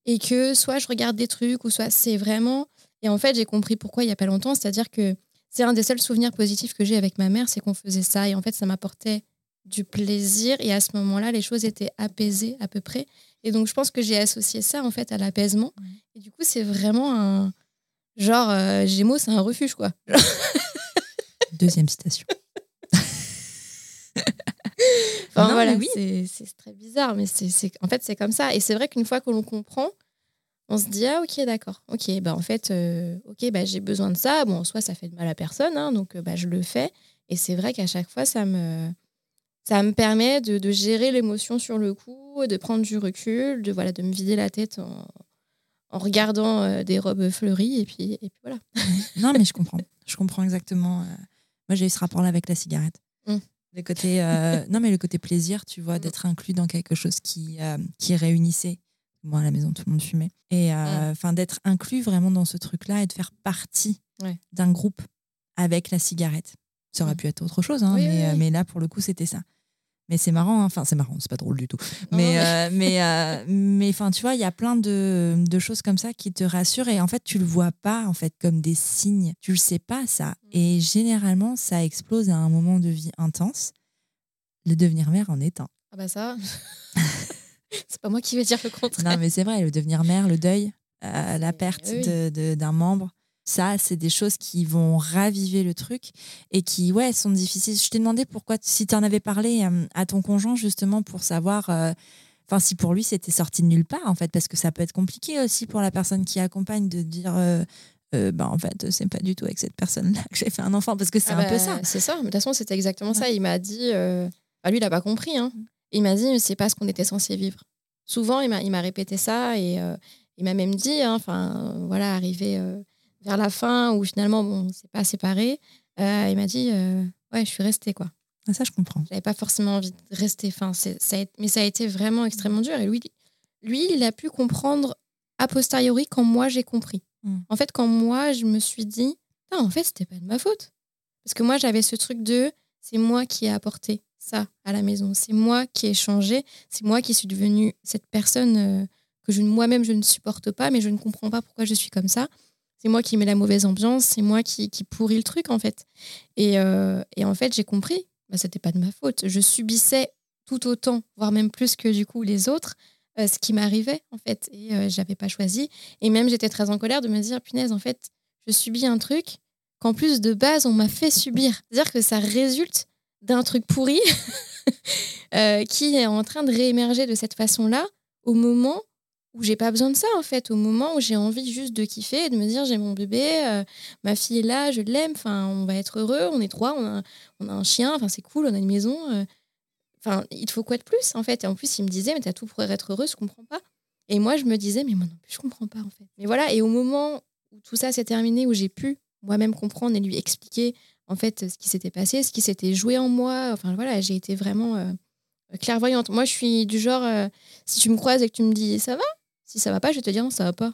et que soit je regarde des trucs, ou soit c'est vraiment. Et en fait, j'ai compris pourquoi il y a pas longtemps. C'est-à-dire que c'est un des seuls souvenirs positifs que j'ai avec ma mère, c'est qu'on faisait ça. Et en fait, ça m'apportait du plaisir. Et à ce moment-là, les choses étaient apaisées à peu près. Et donc, je pense que j'ai associé ça en fait à l'apaisement. Et du coup, c'est vraiment un genre euh, Gémeaux, c'est un refuge quoi. Deuxième citation. enfin, voilà, oui. c'est très bizarre, mais c'est en fait c'est comme ça. Et c'est vrai qu'une fois que l'on comprend, on se dit ah ok d'accord ok bah en fait euh, ok bah j'ai besoin de ça bon soit ça fait de mal à personne hein, donc euh, bah je le fais et c'est vrai qu'à chaque fois ça me ça me permet de, de gérer l'émotion sur le coup de prendre du recul de voilà de me vider la tête en, en regardant euh, des robes fleuries et puis et puis voilà non mais je comprends je comprends exactement moi j'ai eu ce rapport là avec la cigarette. Mmh. le côté non mais le côté plaisir tu vois mmh. d'être inclus dans quelque chose qui qui réunissait. Moi à la maison tout le monde fumait. Et euh, mm. enfin d'être inclus vraiment dans ce truc là et de faire partie d'un groupe avec la cigarette. Ça aurait pu être autre chose hein, mais, euh, mais, là pour le coup c'était ça mais c'est marrant hein. enfin c'est marrant c'est pas drôle du tout mais euh, mais mais enfin tu vois il y a plein de, de, choses comme ça qui te rassurent et en fait tu le vois pas en fait comme des signes tu le sais pas ça mm. et généralement ça explose à un moment de vie intense le devenir mère en est un ah bah ça c'est pas moi qui vais dire le contraire. Non, mais c'est vrai, le devenir mère, le deuil, euh, la perte d'un membre, ça, c'est des choses qui vont raviver le truc et qui, ouais, sont difficiles. Je t'ai demandé pourquoi, si tu en avais parlé euh, à ton conjoint, justement, pour savoir. Euh, enfin, si pour lui c'était sorti de nulle part, en fait, parce que ça peut être compliqué aussi pour la personne qui accompagne de dire. bah en fait c'est pas du tout avec cette personne là que j'ai fait un enfant parce que c'est ah un peu bah, ça c'est ça de toute façon c'était exactement ça il m'a dit bah, lui il a pas compris hein. Mm. Il m'a dit, c'est pas ce qu'on était censé vivre. Souvent, il m'a répété ça et euh, il m'a même dit, hein, enfin, voilà, arrivé euh, vers la fin où finalement, bon, c'est pas séparé, euh, il m'a dit, ouais, je suis restée, quoi. Ah, ça, je comprends. J'avais pas forcément envie de rester. Enfin, ça mais ça a été vraiment extrêmement dur. Et lui, lui, il a pu comprendre a posteriori quand moi j'ai compris. Hmm. En fait, quand moi je me suis dit, non, en fait, c'était pas de ma faute. Parce que moi, j'avais ce truc de, c'est moi qui ai apporté ça à la maison. C'est moi qui ai changé. C'est moi qui suis devenue cette personne euh, que moi-même je ne supporte pas, mais je ne comprends pas pourquoi je suis comme ça. C'est moi qui mets la mauvaise ambiance. C'est moi qui, pourrit le truc en fait. Et, euh, et en fait, j'ai compris. Bah, c'était pas de ma faute. Je subissais tout autant, voire même plus que du coup les autres, euh, ce qui m'arrivait en fait. Et j'avais pas choisi. Et même j'étais très en colère de me dire punaise, en fait, je subis un truc qu'en plus de base on m'a fait subir. C'est-à-dire que ça résulte d'un truc pourri euh, qui est en train de réémerger de cette façon-là au moment où j'ai pas besoin de ça en fait, au moment où j'ai envie juste de kiffer et de me dire j'ai mon bébé, euh, ma fille est là, je l'aime, enfin on va être heureux, on est trois, on a, on a un chien, enfin c'est cool, on a une maison, euh. enfin il te faut quoi de plus en fait? Et en plus il me disait mais t'as tout pour être heureux, je comprends pas. Et moi je me disais mais moi non plus je comprends pas en fait. Mais voilà et au moment où tout ça s'est terminé, où j'ai pu moi-même comprendre et lui expliquer en fait ce qui s'était passé, ce qui s'était joué en moi. Enfin voilà, j'ai été vraiment euh, clairvoyante. Moi, je suis du genre, si tu me croises et que tu me dis ça va, si ça va pas, je vais te dire non, ça va pas.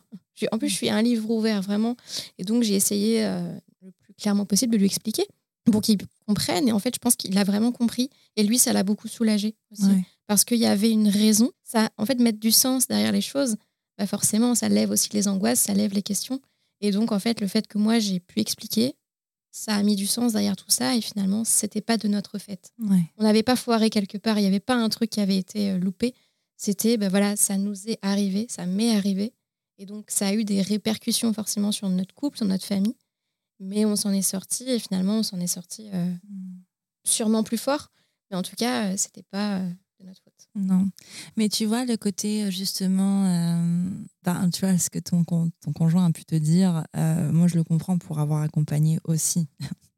En plus, je suis un livre ouvert vraiment, et donc j'ai essayé euh, le plus clairement possible de lui expliquer pour qu'il comprenne. Et en fait, je pense qu'il a vraiment compris. Et lui, ça l'a beaucoup soulagé aussi, parce qu'il y avait une raison. Ça, en fait, mettre du sens derrière les choses, bah forcément, ça lève aussi les angoisses, ça lève les questions. Et donc, en fait, le fait que moi, j'ai pu expliquer, ça a mis du sens derrière tout ça et finalement, c'était pas de notre fait. On n'avait pas foiré quelque part, il n'y avait pas un truc qui avait été euh, loupé. C'était, ben voilà, ça nous est arrivé, ça m'est arrivé. Et donc, ça a eu des répercussions forcément sur notre couple, sur notre famille. Mais on s'en est sorti et finalement, on s'en est sorti euh, mm. sûrement plus fort. Mais en tout cas, c'était pas de notre faute. Non. Mais tu vois, le côté justement, ben, tu vois, ce que ton, ton conjoint a pu te dire, moi je le comprends pour avoir accompagné aussi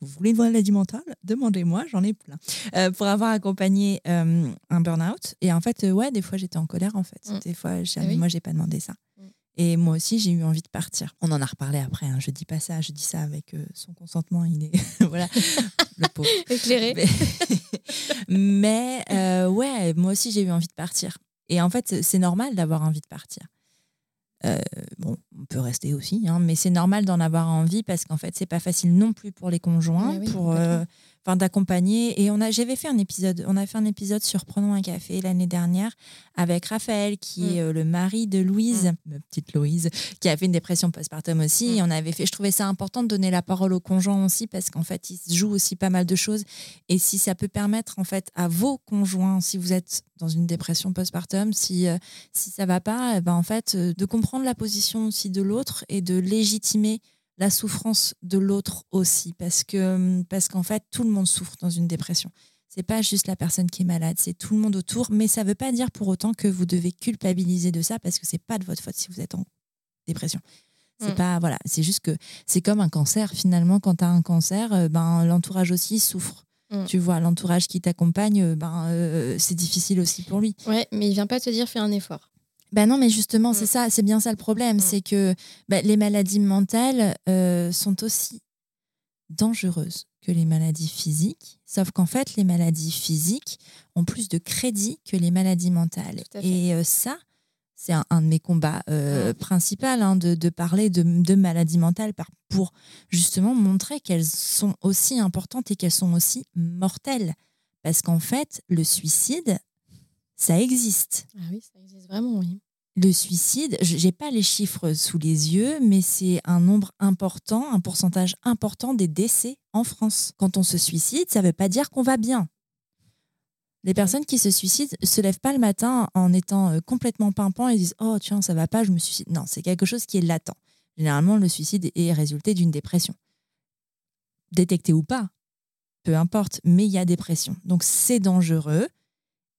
vous voulez une maladie mentale Demandez-moi, j'en ai plein. Euh, pour avoir accompagné euh, un burn-out. Et en fait, euh, ouais, des fois, j'étais en colère, en fait. Mm. Des fois, j'ai, ah moi, j'ai pas demandé ça. Mm. Et moi aussi, j'ai eu envie de partir. On en a reparlé après. Hein. Je dis pas ça, je dis ça avec son consentement. Il est voilà, le pauvre. Éclairé. Mais, mais ouais, moi aussi, j'ai eu envie de partir. Et en fait, c'est normal d'avoir envie de partir. Euh, bon, on peut rester aussi, hein, mais c'est normal d'en avoir envie parce qu'en fait, c'est pas facile non plus pour les conjoints, pour euh, enfin d'accompagner. Et on a, j'avais fait un épisode, on a fait un épisode sur Prenons un café l'année dernière avec Raphaël, qui mm. est euh, le mari de Louise, mm. ma petite Louise, qui a fait une dépression postpartum aussi. Mm. Et on avait fait, je trouvais ça important de donner la parole aux conjoints aussi parce qu'en fait, il se joue aussi pas mal de choses. Et si ça peut permettre en fait à vos conjoints, si vous êtes dans une dépression postpartum, si euh, si ça va pas, eh ben en fait, euh, de comprendre la position aussi de l'autre et de légitimer la souffrance de l'autre aussi, parce que hum, parce qu'en fait tout le monde souffre dans une dépression. C'est pas juste la personne qui est malade, c'est tout le monde autour, mais ça veut pas dire pour autant que vous devez culpabiliser de ça parce que c'est pas de votre faute si vous êtes en dépression. C'est mm. pas voilà, c'est juste que c'est comme un cancer finalement quand tu as un cancer, euh, ben l'entourage aussi souffre. Mm. Tu vois, l'entourage qui t'accompagne, euh, ben euh, c'est difficile aussi pour lui. Ouais, mais il vient pas te dire fais un effort. Ben non, mais justement, c'est mm. ça, c'est bien ça le problème, mm. c'est que ben, les maladies mentales euh, sont aussi dangereuses que les maladies physiques, sauf qu'en fait, les maladies physiques ont plus de crédit que les maladies mentales. Et euh, ça, c'est un, de mes combats euh, principaux, hein, de, parler de, de maladies mentales pour justement montrer qu'elles sont aussi importantes et qu'elles sont aussi mortelles. Parce qu'en fait, le suicide, ça existe. Ah oui, ça existe vraiment, oui. Le suicide, j'ai pas les chiffres sous les yeux, mais c'est un nombre important, un pourcentage important des décès en France. Quand on se suicide, ça veut pas dire qu'on va bien. Les personnes qui se suicident se lèvent pas le matin en étant euh, complètement pimpant et disent oh tiens ça va pas, je me suicide. Non, c'est quelque chose qui est latent. Généralement, le suicide est résulté d'une dépression, détecté ou pas, peu importe, mais il y a dépression. Donc c'est dangereux.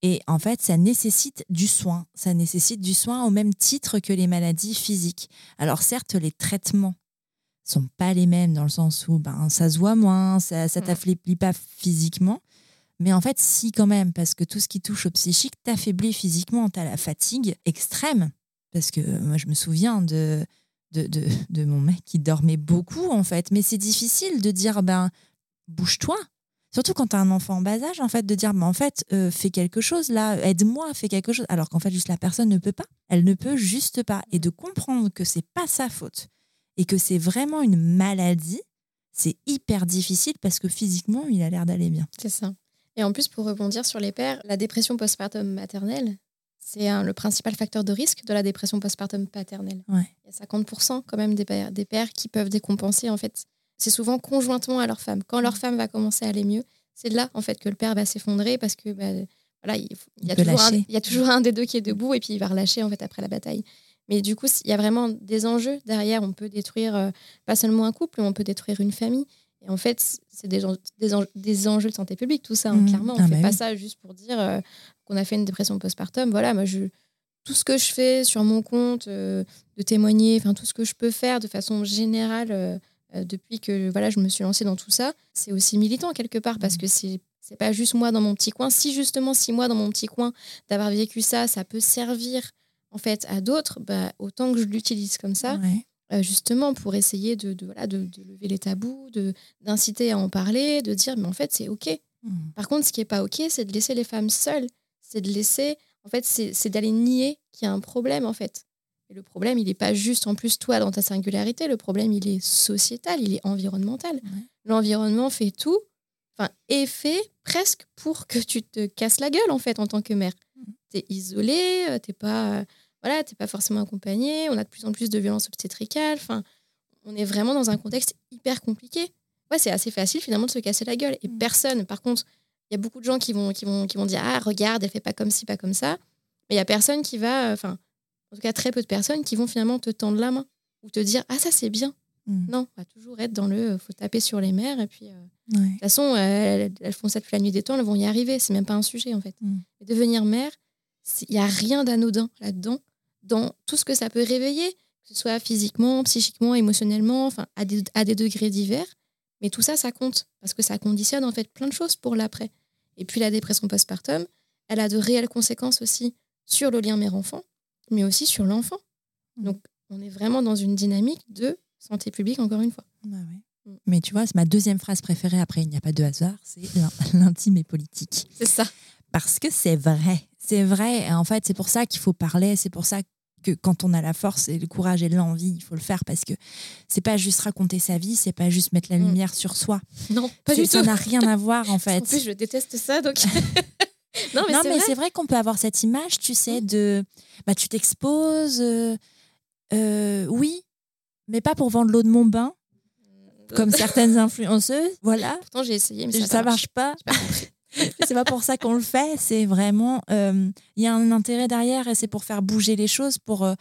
Et en fait, ça nécessite du soin. Ça nécessite du soin au même titre que les maladies physiques. Alors certes, les traitements sont pas les mêmes dans le sens où ben, ça se voit moins, ça ne t'affaiblit pas physiquement. Mais en fait, si quand même, parce que tout ce qui touche au psychique t'affaiblit physiquement. Tu as la fatigue extrême. Parce que moi, je me souviens de, de, de, de mon mec qui dormait beaucoup, en fait. Mais c'est difficile de dire, ben, bouge-toi, Surtout quand tu as un enfant en bas âge, en fait, de dire, mais en fait, euh, fais quelque chose là, aide-moi, fais quelque chose. Alors qu'en fait, juste la personne ne peut pas. Elle ne peut juste pas. Et de comprendre que c'est pas sa faute et que c'est vraiment une maladie, c'est hyper difficile parce que physiquement, il a l'air d'aller bien. C'est ça. Et en plus, pour rebondir sur les pères, la dépression postpartum maternelle, c'est le principal facteur de risque de la dépression postpartum paternelle. Ouais. Il y a 50% quand même des pères, des pères qui peuvent décompenser en fait c'est souvent conjointement à leur femme. Quand leur mm. femme va commencer à aller mieux, c'est là en fait que le père va s'effondrer parce que bah, voilà, il, y a toujours un, il, y a toujours un, des deux qui est debout et puis il va relâcher en fait après la bataille. Mais du coup, il y a vraiment des enjeux derrière. On peut détruire euh, pas seulement un couple, on peut détruire une famille. Et en fait, c'est des, des, des, enjeux de santé publique, tout ça, hein, mm. clairement. On ne ah fait bah pas ça juste pour dire euh, qu'on a fait une dépression postpartum. Voilà, moi, je, tout ce que je fais sur mon compte, euh, de témoigner, enfin, tout ce que je peux faire de façon générale depuis que voilà, je me suis lancée dans tout ça, c'est aussi militant quelque part parce mmh. que c'est c'est pas juste moi dans mon petit coin. Si justement, si moi dans mon petit coin, d'avoir vécu ça, ça peut servir en fait à d'autres, bah, autant que je l'utilise comme ça, euh, justement pour essayer de, de voilà, de, lever les tabous, de d'inciter à en parler, de dire mais en fait c'est ok. Mmh. Par contre, ce qui est pas ok, c'est de laisser les femmes seules, c'est de laisser, en fait, c'est d'aller nier qu'il y a un problème en fait. Et le problème, il n'est pas juste en plus toi dans ta singularité, le problème, il est sociétal, il est environnemental. L'environnement fait tout, enfin, est fait presque pour que tu te casses la gueule, en fait, en tant que mère. Mm. Tu es isolée, euh, tu n'es pas, euh, voilà, pas forcément accompagnée, on a de plus en plus de violences obstétricales, enfin, on est vraiment dans un contexte hyper compliqué. Ouais, c'est assez facile finalement de se casser la gueule. Et mm. personne, par contre, il y a beaucoup de gens qui vont, qui vont, qui vont dire Ah, regarde, elle fait pas comme ci, pas comme ça. Mais il y a personne qui va. Enfin, en tout cas très peu de personnes qui vont finalement te tendre la main ou te dire ah ça c'est bien. Mm. Non, on va toujours être dans le faut taper sur les mères et puis de toute façon elles, font ça depuis la nuit des temps, elles vont y arriver, c'est même pas un sujet en fait. Mm. devenir mère, il n'y a rien d'anodin là-dedans dans tout ce que ça peut réveiller, que ce soit physiquement, psychiquement, émotionnellement, enfin à des, à des degrés divers. Mais tout ça, ça compte parce que ça conditionne en fait plein de choses pour l'après. Et puis la dépression postpartum, elle a de réelles conséquences aussi sur le lien mère-enfant, mais aussi sur l'enfant. Mmh. Donc on est vraiment dans une dynamique de santé publique encore une fois. Bah mmh. Mais tu vois, c'est ma deuxième phrase préférée après il n'y a pas de hasard, c'est l'intime et politique. C'est ça. Parce que c'est vrai. C'est vrai. En fait, c'est pour ça qu'il faut parler. C'est pour ça que quand on a la force et le courage et l'envie, il faut le faire parce que c'est pas juste raconter sa vie, c'est pas juste mettre la mm. lumière sur soi. Non, pas du tout. Ça n'a rien à voir en fait. En plus, je déteste ça donc. non, mais c'est vrai, qu'on peut avoir cette image, tu sais, de bah tu t'exposes, euh, euh, oui, mais pas pour vendre l'eau de mon bain, mm. comme certaines influenceuses. Voilà. Pourtant, j'ai essayé, mais ça, ne marche pas. c'est pas pour ça qu'on le fait. C'est vraiment, euh, il y a un intérêt derrière et c'est pour faire bouger les choses, pour euh,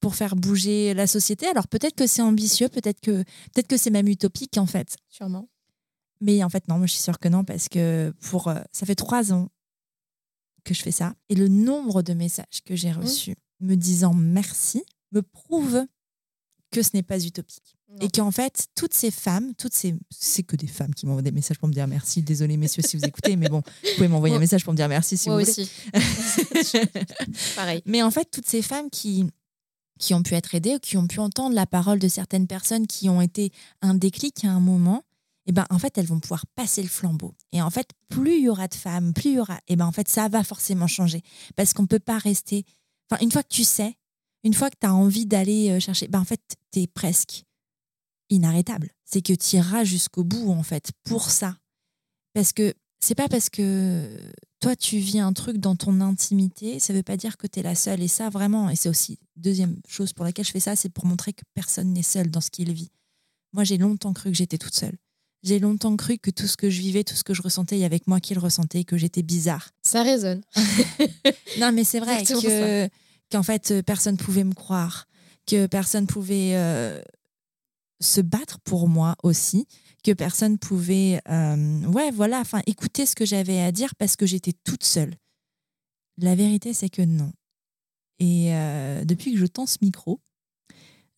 pour faire bouger la société. Alors peut-être que c'est ambitieux, peut-être que peut-être que c'est même utopique en fait. Sûrement. Mais en fait non, moi je suis sûre que non parce que pour euh, ça fait trois ans que je fais ça et le nombre de messages que j'ai mmh. reçus me disant merci me prouve que ce n'est pas utopique. Et qu'en fait, toutes ces femmes, toutes ces. C'est que des femmes qui m'envoient des messages pour me dire merci. Désolé, messieurs, si vous écoutez, mais bon, vous pouvez m'envoyer un message pour me dire merci si vous aussi. Pareil. Mais en fait, toutes ces femmes qui, qui ont pu être aidées, qui ont pu entendre la parole de certaines personnes qui ont été un déclic à un moment, et eh ben en fait, elles vont pouvoir passer le flambeau. Et en fait, plus il y aura de femmes, plus il y aura. Et eh ben en fait, ça va forcément changer. Parce qu'on ne peut pas rester. Enfin, une fois que tu sais, une fois que tu as envie d'aller euh, chercher, ben en fait, tu es presque inarrêtable. C'est que tu iras jusqu'au bout, en fait, pour ça. Parce que c'est pas parce que toi, tu vis un truc dans ton intimité, ça veut pas dire que tu es la seule. Et ça, vraiment, et c'est aussi, deuxième chose pour laquelle je fais ça, c'est pour montrer que personne n'est seul dans ce qu'il vit. Moi, j'ai longtemps cru que j'étais toute seule. J'ai longtemps cru que tout ce que je vivais, tout ce que je ressentais, il y avait que moi qui le ressentais, que j'étais bizarre. Ça résonne. non, mais c'est vrai que qu'en fait, personne pouvait me croire, que personne pouvait euh, se battre pour moi aussi, que personne pouvait, euh, ouais, voilà, enfin, écouter ce que j'avais à dire parce que j'étais toute seule. La vérité, c'est que non. Et euh, depuis que je tends ce micro,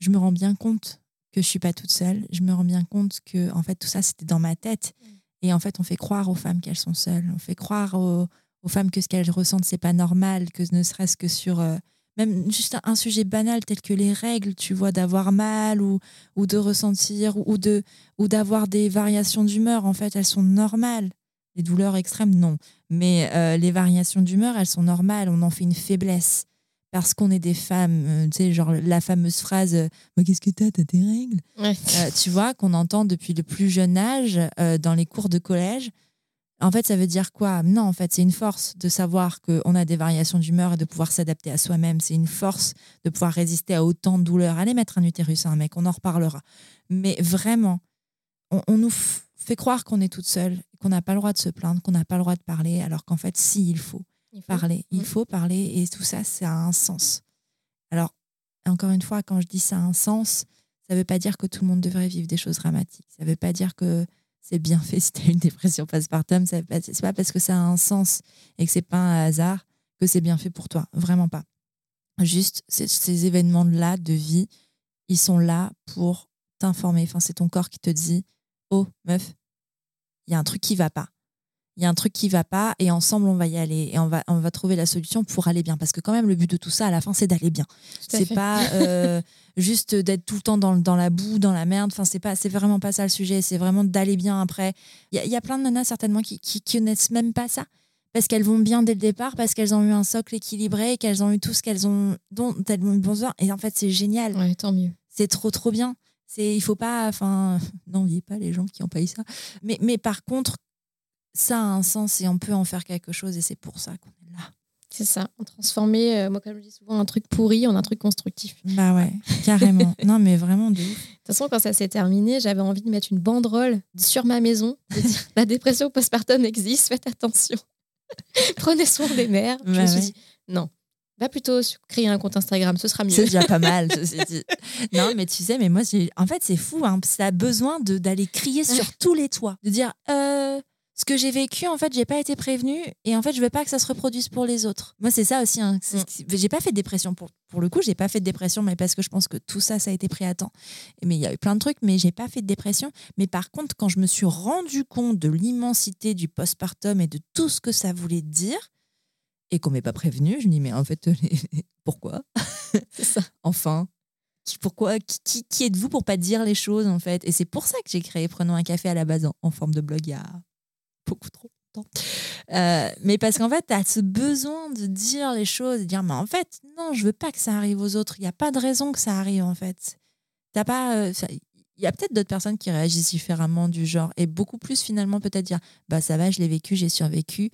je me rends bien compte que je suis pas toute seule. Je me rends bien compte que, en fait, tout ça, c'était dans ma tête. Mm. Et en fait, on fait croire aux femmes qu'elles sont seules. On fait croire aux, femmes que ce qu'elles ressentent, c'est pas normal, que ne serait-ce que sur euh, même juste un sujet banal tel que les règles, tu vois, d'avoir mal ou, ou de ressentir ou de ou d'avoir des variations d'humeur, en fait, elles sont normales. Les douleurs extrêmes, non. Mais euh, les variations d'humeur, elles sont normales. On en fait une faiblesse parce qu'on est des femmes. Euh, tu sais, genre la fameuse phrase euh, Qu'est-ce que t'as T'as tes règles Tu vois, qu'on entend depuis le plus jeune âge dans les cours de collège. En fait, ça veut dire quoi? Non, en fait, c'est une force de savoir qu'on a des variations d'humeur et de pouvoir s'adapter à soi-même. C'est une force de pouvoir résister à autant de douleurs. Allez mettre un utérus à un mec, on en reparlera. Mais vraiment, on, nous fait croire qu'on est toute seule, qu'on n'a pas le droit de se plaindre, qu'on n'a pas le droit de parler, alors qu'en fait, si, il faut, parler. Il faut parler et tout ça, ça a un sens. Alors, encore une fois, quand je dis ça a un sens, ça ne veut pas dire que tout le monde devrait vivre des choses dramatiques. Ça ne veut pas dire que c'est bien fait si tu as une dépression postpartum. C'est pas, pas parce que ça a un sens et que c'est pas un hasard que c'est bien fait pour toi. Vraiment pas. Juste, ces événements-là de vie, ils sont là pour t'informer. Enfin, c'est ton corps qui te dit Oh, meuf, il y a un truc qui va pas il y a un truc qui va pas et ensemble on va y aller et on va on va trouver la solution pour aller bien. Parce que quand même le but de tout ça à la fin c'est d'aller bien. C'est pas euh, juste d'être tout le temps dans, dans, la boue dans la merde. Enfin c'est pas c'est vraiment pas ça le sujet. C'est vraiment d'aller bien après. Il y, y, a plein de nanas certainement qui, qui, connaissent même pas ça. Parce qu'elles vont bien dès le départ parce qu'elles ont eu un socle équilibré qu'elles ont eu tout ce qu'elles ont dont elles ont eu besoin. Et en fait c'est génial. Ouais, tant mieux. C'est trop trop bien. C'est il faut pas enfin n'enviez pas les gens qui ont pas eu ça. Mais mais par contre ça a un sens et on peut en faire quelque chose et c'est pour ça qu'on est là. C'est ça, on transformer, euh, moi comme je dis souvent, un truc pourri en un truc constructif. Bah ouais, carrément. non mais vraiment de ouf. De toute façon, quand ça s'est terminé, j'avais envie de mettre une banderole sur ma maison, de dire la dépression postpartum existe, faites attention. Prenez soin des mères. je me bah suis dit, non, Va plutôt créer un compte Instagram, ce sera mieux. C'est déjà pas mal. non, mais tu sais, mais moi, en fait, c'est fou. Hein, ça a besoin d'aller crier sur tous les toits, de dire euh, ce que j'ai vécu, en fait, j'ai pas été prévenue et en fait, je veux pas que ça se reproduise pour les autres. Moi, c'est ça aussi. Hein, mm. J'ai pas fait de dépression pour, pour le coup, j'ai pas fait de dépression, mais parce que je pense que tout ça, ça a été pris à temps. Mais il y a eu plein de trucs, mais j'ai pas fait de dépression. Mais par contre, quand je me suis rendu compte de l'immensité du postpartum et de tout ce que ça voulait dire, et qu'on m'ait pas prévenu, je me dis, mais en fait, pourquoi? Ça. enfin, pourquoi qui, qui, êtes-vous pour pas dire les choses en fait? Et c'est pour ça que j'ai créé Prenons un café à la base en forme de blog il y a beaucoup trop longtemps. Euh, mais parce qu'en fait, tu as ce besoin de dire les choses, de dire, mais en fait, non, je veux pas que ça arrive aux autres. Il n'y a pas de raison que ça arrive, en fait. T'as pas. Euh, il y a peut-être d'autres personnes qui réagissent différemment du genre, et beaucoup plus finalement peut-être dire, bah ça va, je l'ai vécu, j'ai survécu,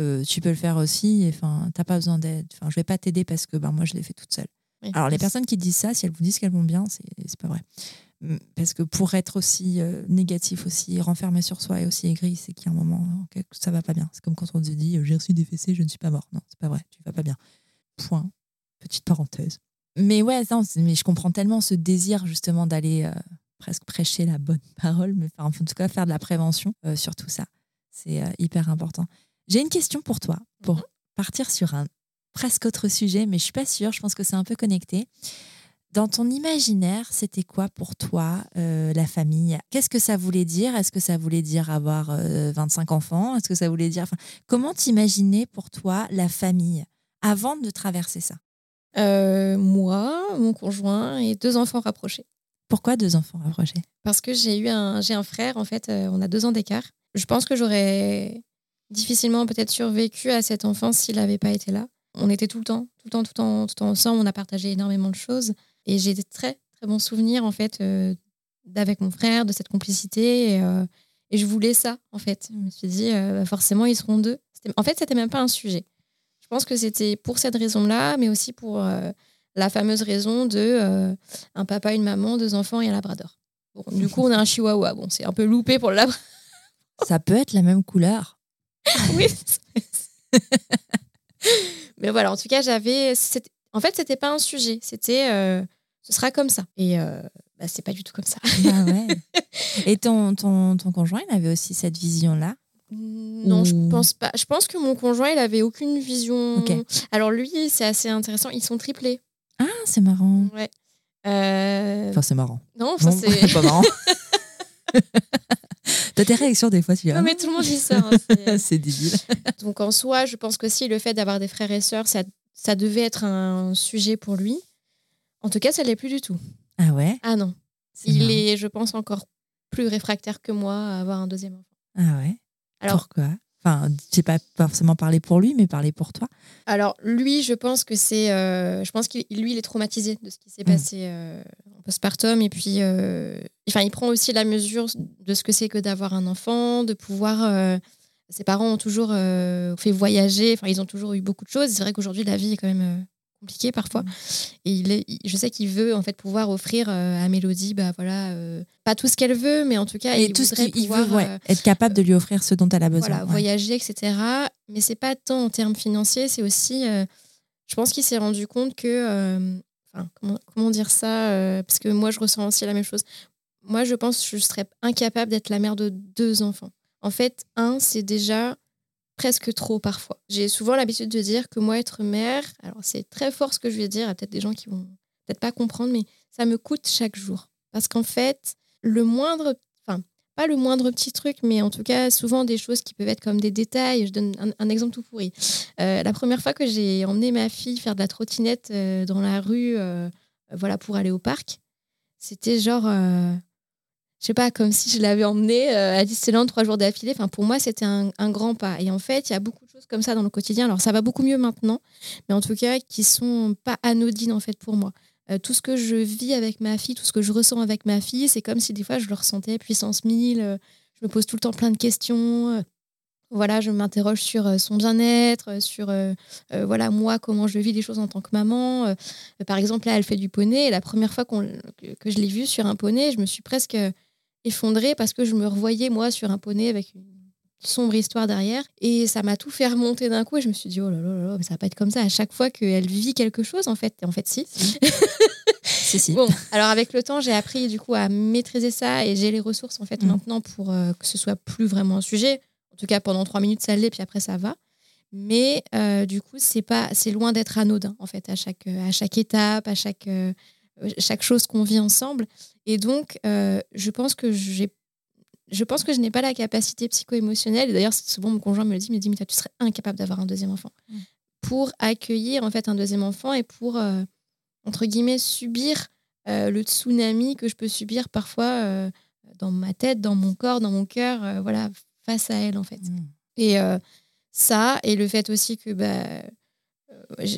euh, tu peux le faire aussi, enfin, t'as pas besoin d'aide, enfin, je vais pas t'aider parce que bah, moi je l'ai fait toute seule. Alors les personnes qui disent ça, si elles vous disent qu'elles vont bien, c'est pas vrai. Parce que pour être aussi euh, négatif, aussi renfermé sur soi et aussi aigri, c'est qu'il y a un moment que ça va pas bien. C'est comme quand on se dit j'ai reçu des fessées, je ne suis pas mort. Non, c'est pas vrai, tu vas pas bien. Point. Petite parenthèse. Mais ouais, non, mais je comprends tellement ce désir justement d'aller euh, presque prêcher la bonne parole, mais en tout cas faire de la prévention euh, sur tout ça. C'est hyper important. J'ai une question pour toi, pour mhm. partir sur un presque autre sujet, mais je suis pas sûre. Je pense que c'est un peu connecté. Dans ton imaginaire, c'était quoi pour toi euh, la famille? Qu'est-ce que ça voulait dire? Est-ce que ça voulait dire avoir 25 euh, enfants? Est-ce que ça voulait dire... Enfin, comment t'imaginais pour toi la famille avant de traverser ça? Euh, Moi, mon conjoint et deux enfants rapprochés. Pourquoi deux enfants rapprochés? Parce que j'ai eu un, j'ai un frère, en fait, on a deux ans d'écart. Je pense que j'aurais difficilement peut-être survécu à cet enfant s'il n'avait pas été là. On était tout le temps, tout le temps, tout le temps, tout le temps ensemble. On a partagé énormément de choses. Et j'ai des très, très bons souvenirs, en fait, euh, d'avec mon frère, de cette complicité. Et, euh, et, je voulais ça, en fait. Je me suis dit, euh, bah, forcément, ils seront deux. En fait, c'était même pas un sujet. Je pense que c'était pour cette raison-là, mais aussi pour la fameuse raison de un papa, une maman, deux enfants et un labrador. Bon, du coup, on a un chihuahua. Bon, c'est un peu loupé pour le labrador. Ça peut être la même couleur. oui. mais voilà, en tout cas, j'avais. En fait, c'était pas un sujet. C'était euh, ce sera comme ça. Et euh, bah, c'est pas du tout comme ça. Ouais. Et ton, ton, ton conjoint, il avait aussi cette vision-là non, je pense pas. Je pense que mon conjoint, il avait aucune vision. Alors lui, c'est assez intéressant. Ils sont triplés. Ah, c'est marrant. Ouais. Euh, enfin, c'est marrant. Non, enfin, c'est pas marrant. T'as tes réactions des fois, tu vois. Non, mais tout le monde dit ça. Hein, c'est débile. Donc en soi, je pense que si le fait d'avoir des frères et sœurs, ça ça devait être un sujet pour lui. En tout cas, ça l'est plus du tout. Ah ouais? Ah non. il est, je pense, encore plus réfractaire que moi à avoir un deuxième enfant. Ah ouais? Alors, Pourquoi? Enfin, j'ai pas forcément parlé pour lui, mais parler pour toi. Alors lui, je pense que c'est, euh, je pense qu'il lui, il est traumatisé de ce qui s'est mm. passé euh, en postpartum, et puis, euh, enfin, il prend aussi la mesure de ce que c'est que d'avoir un enfant, de pouvoir ses parents ont toujours euh, fait voyager, enfin, ils ont toujours eu beaucoup de choses. C'est vrai qu'aujourd'hui, la vie est quand même euh, compliquée parfois. Mm. Et il est, je sais qu'il veut en fait pouvoir offrir euh, à Mélodie, bah voilà, pas tout ce qu'elle veut, mais en tout cas, il tout ce qu'il veut, être capable de lui offrir ce dont elle a besoin. Voilà, voyager, etc. Mais c'est pas tant en termes financiers, c'est aussi, je pense qu'il s'est rendu compte que, enfin, comment, comment, dire ça, parce que moi, je ressens aussi la même chose. Moi, je pense que je serais incapable d'être la mère de deux enfants. En fait, un, c'est déjà presque trop parfois. J'ai souvent l'habitude de dire que moi, être mère, alors c'est très fort ce que je vais dire, il y a peut-être des gens qui vont peut-être pas comprendre, mais ça me coûte chaque jour. Parce qu'en fait, le moindre, enfin, pas le moindre petit truc, mais en tout cas, souvent des choses qui peuvent être comme des détails. Je donne un, exemple tout pourri. Euh, la première fois que j'ai emmené ma fille faire de la trottinette euh, dans la rue, euh, voilà, pour aller au parc, c'était genre je sais pas, comme si je l'avais emmené euh, à Disneyland trois jours d'affilée. Enfin, pour moi, c'était un, grand pas. Et en fait, il y a beaucoup de choses comme ça dans le quotidien. Alors, ça va beaucoup mieux maintenant, mais en tout cas, qui sont pas anodines en fait pour moi. Euh, tout ce que je vis avec ma fille, tout ce que je ressens avec ma fille, c'est comme si des fois je le ressentais puissance 1000. Euh, je me pose tout le temps plein de questions. voilà, je m'interroge sur son bien-être, sur voilà moi comment je vis les choses en tant que maman. par exemple, là, elle fait du poney. La première fois que je l'ai vue sur un poney, je me suis presque effondrée parce que je me revoyais, moi, sur un poney avec une sombre histoire derrière. Et ça m'a tout fait remonter d'un coup. Et je me suis dit, oh là là là, mais ça va pas être comme ça à chaque fois qu'elle vit quelque chose, en fait. Et en fait, si. si, si. Bon, alors avec le temps, j'ai appris du coup à maîtriser ça et j'ai les ressources en fait mm. maintenant pour euh, que ce soit plus vraiment un sujet. En tout cas, pendant trois minutes, ça l'est, puis après, ça va. Mais euh, du coup, c'est pas, c'est loin d'être anodin en fait à chaque, à chaque étape, à chaque, euh, chaque chose qu'on vit ensemble. Et donc, je pense que j'ai je pense que je n'ai pas la capacité psycho-émotionnelle, et d'ailleurs souvent mon conjoint me le dit, il me dit, mais tu serais incapable d'avoir un deuxième enfant, mm. pour accueillir en fait un deuxième enfant et pour, euh, entre guillemets, subir euh, le tsunami que je peux subir parfois euh, dans ma tête, dans mon corps, dans mon cœur, voilà, face à elle en fait. Mm. Et ça, et le fait aussi que bah,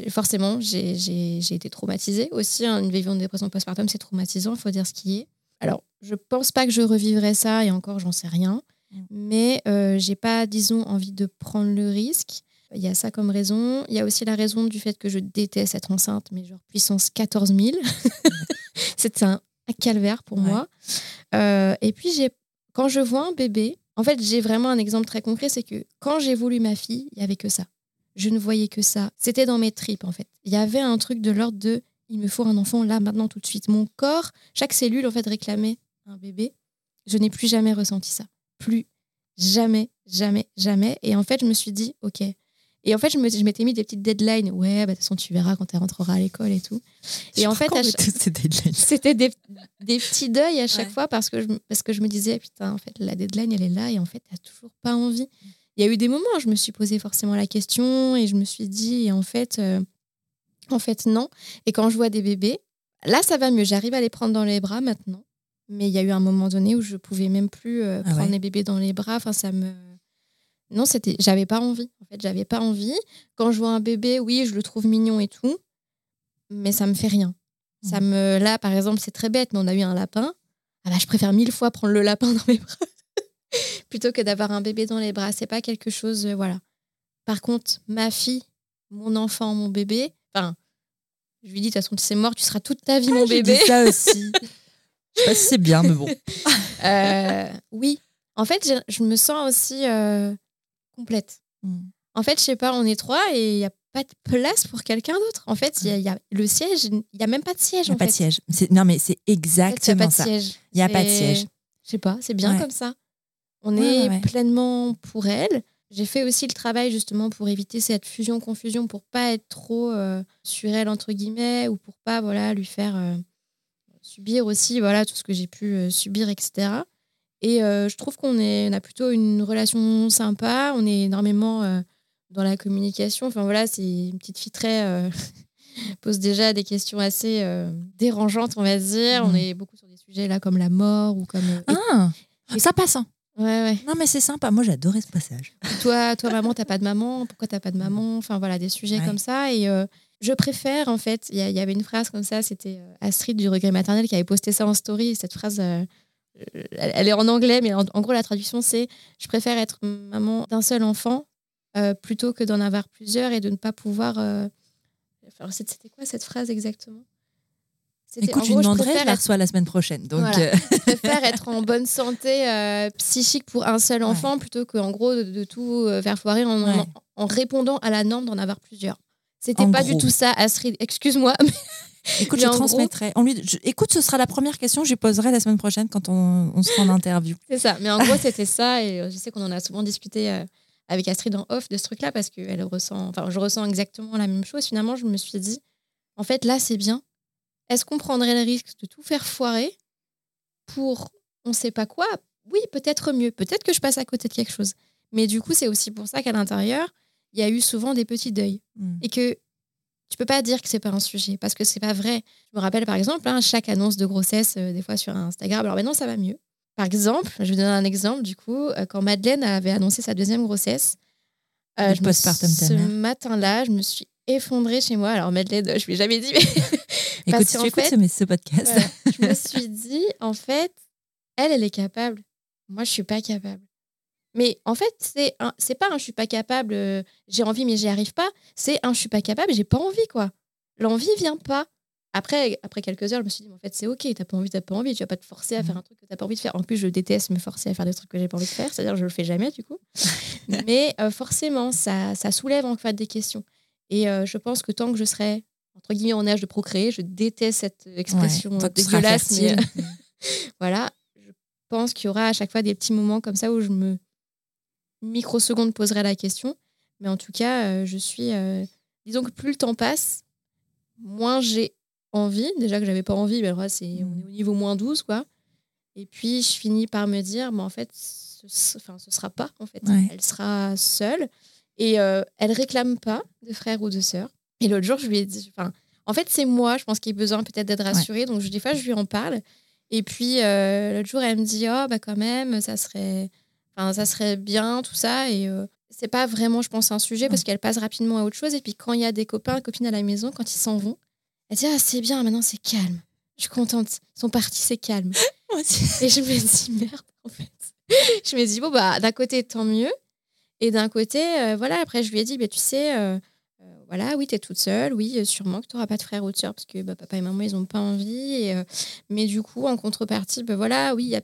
forcément, j'ai été traumatisée aussi. Hein, une vivant de dépression postpartum, c'est traumatisant, il faut dire ce qui est. Alors, je pense pas que je revivrai ça, et encore, j'en sais rien. Mm. Mais euh, j'ai pas, disons, envie de prendre le risque. Il y a ça comme raison. Il y a aussi la raison du fait que je déteste être enceinte, mais genre puissance 14 000. C'est un, calvaire pour moi. Euh, et puis, quand je vois un bébé, en fait, j'ai vraiment un exemple très concret, c'est que quand j'ai voulu ma fille, il y avait que ça. Je ne voyais que ça. C'était dans mes tripes, en fait. Il y avait un truc de l'ordre de il me faut un enfant là, maintenant, tout de suite. Mon corps, chaque cellule, en fait, réclamait un bébé. Je n'ai plus jamais ressenti ça. Plus jamais, jamais, jamais. Et en fait, je me suis dit, OK. Et en fait, je m'étais mis des petites deadlines. Ouais, bah, de toute façon, tu verras quand tu rentreras à l'école et tout. Et en fait, c'était des, des, petits deuils à chaque fois parce que, je, parce que je me disais, putain, en fait, la deadline, elle est là et en fait, tu toujours pas envie. Il y a eu des moments où je me suis posé forcément la question et je me suis dit, en fait, euh, en fait, non. Et quand je vois des bébés, là, ça va mieux. J'arrive à les prendre dans les bras maintenant. Mais il y a eu un moment donné où je pouvais même plus euh, ah prendre les bébés dans les bras. Enfin, ça me. Non, c'était. J'avais pas envie. En fait, j'avais pas envie. Quand je vois un bébé, oui, je le trouve mignon et tout, mais ça me fait rien. Ça mmh. me. Là, par exemple, c'est très bête, mais on a eu un lapin. Ah bah, je préfère mille fois prendre le lapin dans mes bras plutôt que d'avoir un bébé dans les bras. C'est pas quelque chose. Euh, voilà. Par contre, ma fille, mon enfant, mon bébé, Enfin, je lui dis, de toute façon, c'est mort, tu seras toute ta vie ah, mon bébé. Dit ça aussi. je sais pas si c'est bien, mais bon. Euh, oui. En fait, je, me sens aussi euh, complète. En fait, je sais pas, on est trois et il n'y a pas de place pour quelqu'un d'autre. En fait, il y, a le siège, il n'y a même pas de siège. Il n'y a pas de siège. Non, mais c'est exactement ça. Il n'y a pas de siège. Je sais pas, c'est bien comme ça. On est pleinement pour elle. J'ai fait aussi le travail justement pour éviter cette fusion-confusion, pour pas être trop euh, sur elle, entre guillemets, ou pour pas voilà, lui faire euh, subir aussi voilà, tout ce que j'ai pu euh, subir, etc. Et je trouve qu'on on a plutôt une relation sympa, on est énormément dans la communication. Enfin voilà, c'est une petite fille très. pose déjà des questions assez dérangeantes, on va dire. On mmh. est beaucoup sur des sujets là comme la mort ou comme. Ah, ça passe. Hein. Ouais, ouais. Non, mais c'est sympa. Moi, j'adorais ce passage. Toi, toi maman, t'as pas de maman? Pourquoi t'as pas de maman? Enfin, voilà, des sujets comme ça. Et euh, je préfère, en fait, il y, avait une phrase comme ça. C'était euh, Astrid du regret maternel qui avait posté ça en story. Cette phrase, euh, elle, est en anglais, mais en, gros, la traduction, c'est Je préfère être maman d'un seul enfant plutôt que d'en avoir plusieurs et de ne pas pouvoir. Enfin, c'était quoi cette phrase exactement? Écoute, je lui demanderai, je, la reçois la semaine prochaine. Donc euh. je préfère être en bonne santé euh, psychique pour un seul enfant plutôt qu'en gros de, tout euh, faire foirer en, en, répondant à la norme d'en avoir plusieurs. C'était pas du tout ça, Astrid. Excuse-moi. Écoute, je transmettrai. On lui... Écoute, ce sera la première question que je lui poserai la semaine prochaine quand on, on sera en interview. C'est ça. Mais en gros, c'était ça. Et je sais qu'on en a souvent discuté avec Astrid en off de ce truc-là parce que elle ressent. Enfin, je ressens exactement la même chose. Finalement, je me suis dit, en fait, là, c'est bien est-ce qu'on prendrait le risque de tout faire foirer pour on ne sait pas quoi? Oui, peut-être mieux. Peut-être que je passe à côté de quelque chose. Mais du coup, c'est aussi pour ça qu'à l'intérieur, il y a eu souvent des petits deuils. Hmm. Et que tu peux pas dire que c'est pas un sujet parce que c'est pas vrai. Je me rappelle par exemple, hein, chaque annonce de grossesse, euh, des fois sur Instagram, alors maintenant ça va mieux. Par exemple, je vais donner un exemple du coup, euh, quand Madeleine avait annoncé sa deuxième grossesse, euh, ce matin-là, je me suis effondrée chez moi. Alors Madeleine, je lui ai jamais dit, mais Écoute, si tu écoutes fait, ce, podcast. je me suis dit, en fait, elle, elle est capable. Moi, je suis pas capable. Mais en fait, c'est c'est pas un je suis pas capable, euh, j'ai envie mais j'y arrive pas. C'est un je suis pas capable, j'ai pas envie quoi. L'envie vient pas. après, après quelques heures, je me suis dit, en fait, c'est ok, t'as pas envie, t'as pas envie, tu vas pas te forcer à faire mm. un truc que t'as pas envie de faire. En plus, je déteste me forcer à faire des trucs que j'ai pas envie de faire, c'est-à-dire je le fais jamais du coup. Mais euh, forcément, ça, ça soulève en fait des questions. Et euh, je pense que tant que je serai entre guillemets en âge de procréer, je déteste cette expression dégueulasse, mais voilà, je pense qu'il y aura à chaque fois des petits moments comme ça où je me microseconde poserai la question. Mais en tout cas, euh, je suis, disons que plus le temps passe, moins j'ai envie. Déjà que j'avais pas envie, mais alors c'est, on est au niveau moins 12, quoi. Et puis, je finis par me dire, mais en fait, ce, enfin, ce sera pas, en fait. Elle sera seule. Et euh, elle réclame pas de frère ou de sœur. Et l'autre jour, je lui ai dit, enfin, en fait, c'est moi, je pense qu'il a besoin peut-être d'être rassurée. Donc, des fois, je lui en parle. Et puis, euh, l'autre jour, elle me dit, oh, bah, quand même, ça serait, enfin, ça serait bien, tout ça. Et euh, c'est pas vraiment, je pense, un sujet parce qu'elle passe rapidement à autre chose. Et puis, quand il y a des copains, copines à la maison, quand ils s'en vont, elle dit Ah, c'est bien, maintenant c'est calme. Je suis contente. Ils sont partis, c'est calme. Et je me dis Merde, en fait. je me dis Bon, bah, d'un côté, tant mieux. Et d'un côté, euh, voilà, après, je lui ai dit bah, Tu sais, euh, voilà, oui, tu es toute seule. Oui, sûrement que tu n'auras pas de frère ou de soeur parce que bah, papa et maman, ils n'ont pas envie. mais du coup, en contrepartie, bah, voilà, oui, il y a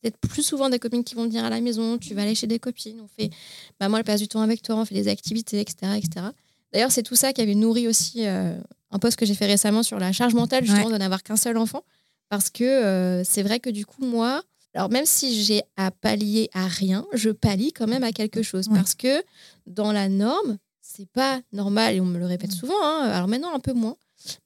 peut-être plus souvent des copines qui vont venir à la maison. Tu vas aller chez des copines. On fait, bah, moi, elle passe du temps avec toi, on fait des activités, etc. etc. D'ailleurs, c'est tout ça qui avait nourri aussi un post que j'ai fait récemment sur la charge mentale, justement, de n'avoir qu'un seul enfant. Parce que euh, c'est vrai que du coup, moi, alors même si j'ai à pallier à rien, je pallie quand même à quelque chose. Parce que dans la norme, c'est pas normal, et on me le répète souvent, hein, alors maintenant un peu moins,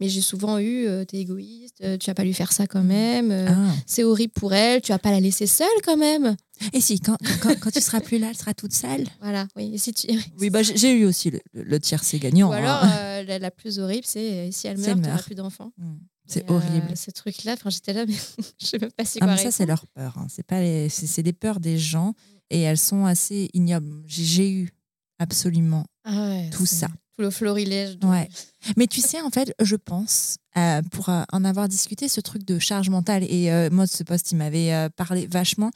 mais j'ai souvent eu, euh, t'es égoïste, euh, tu vas pas lui faire ça quand même, ah. c'est horrible pour elle, tu vas pas la laisser seule quand même. Et si, quand, quand, quand, tu seras plus là, elle sera toute seule? Voilà, oui. Et si tu... Oui, bah, j'ai eu aussi le, le c'est gagnant. Ou alors, hein. euh, la, plus horrible, c'est si elle meurt, tu n'auras plus d'enfants. Mmh. C'est horrible. ce truc-là, j'étais là, mais je sais même pas si ah, mais ça, c'est leur peur. Hein. C'est pas les... c'est des peurs des gens et elles sont assez ignobles. J'ai eu absolument ah tout ça le florilège. Ouais. Mais tu sais, en fait, je pense, euh, pour euh, en avoir discuté, ce truc de charge mentale, et euh, moi, ce poste, il m'avait parlé vachement.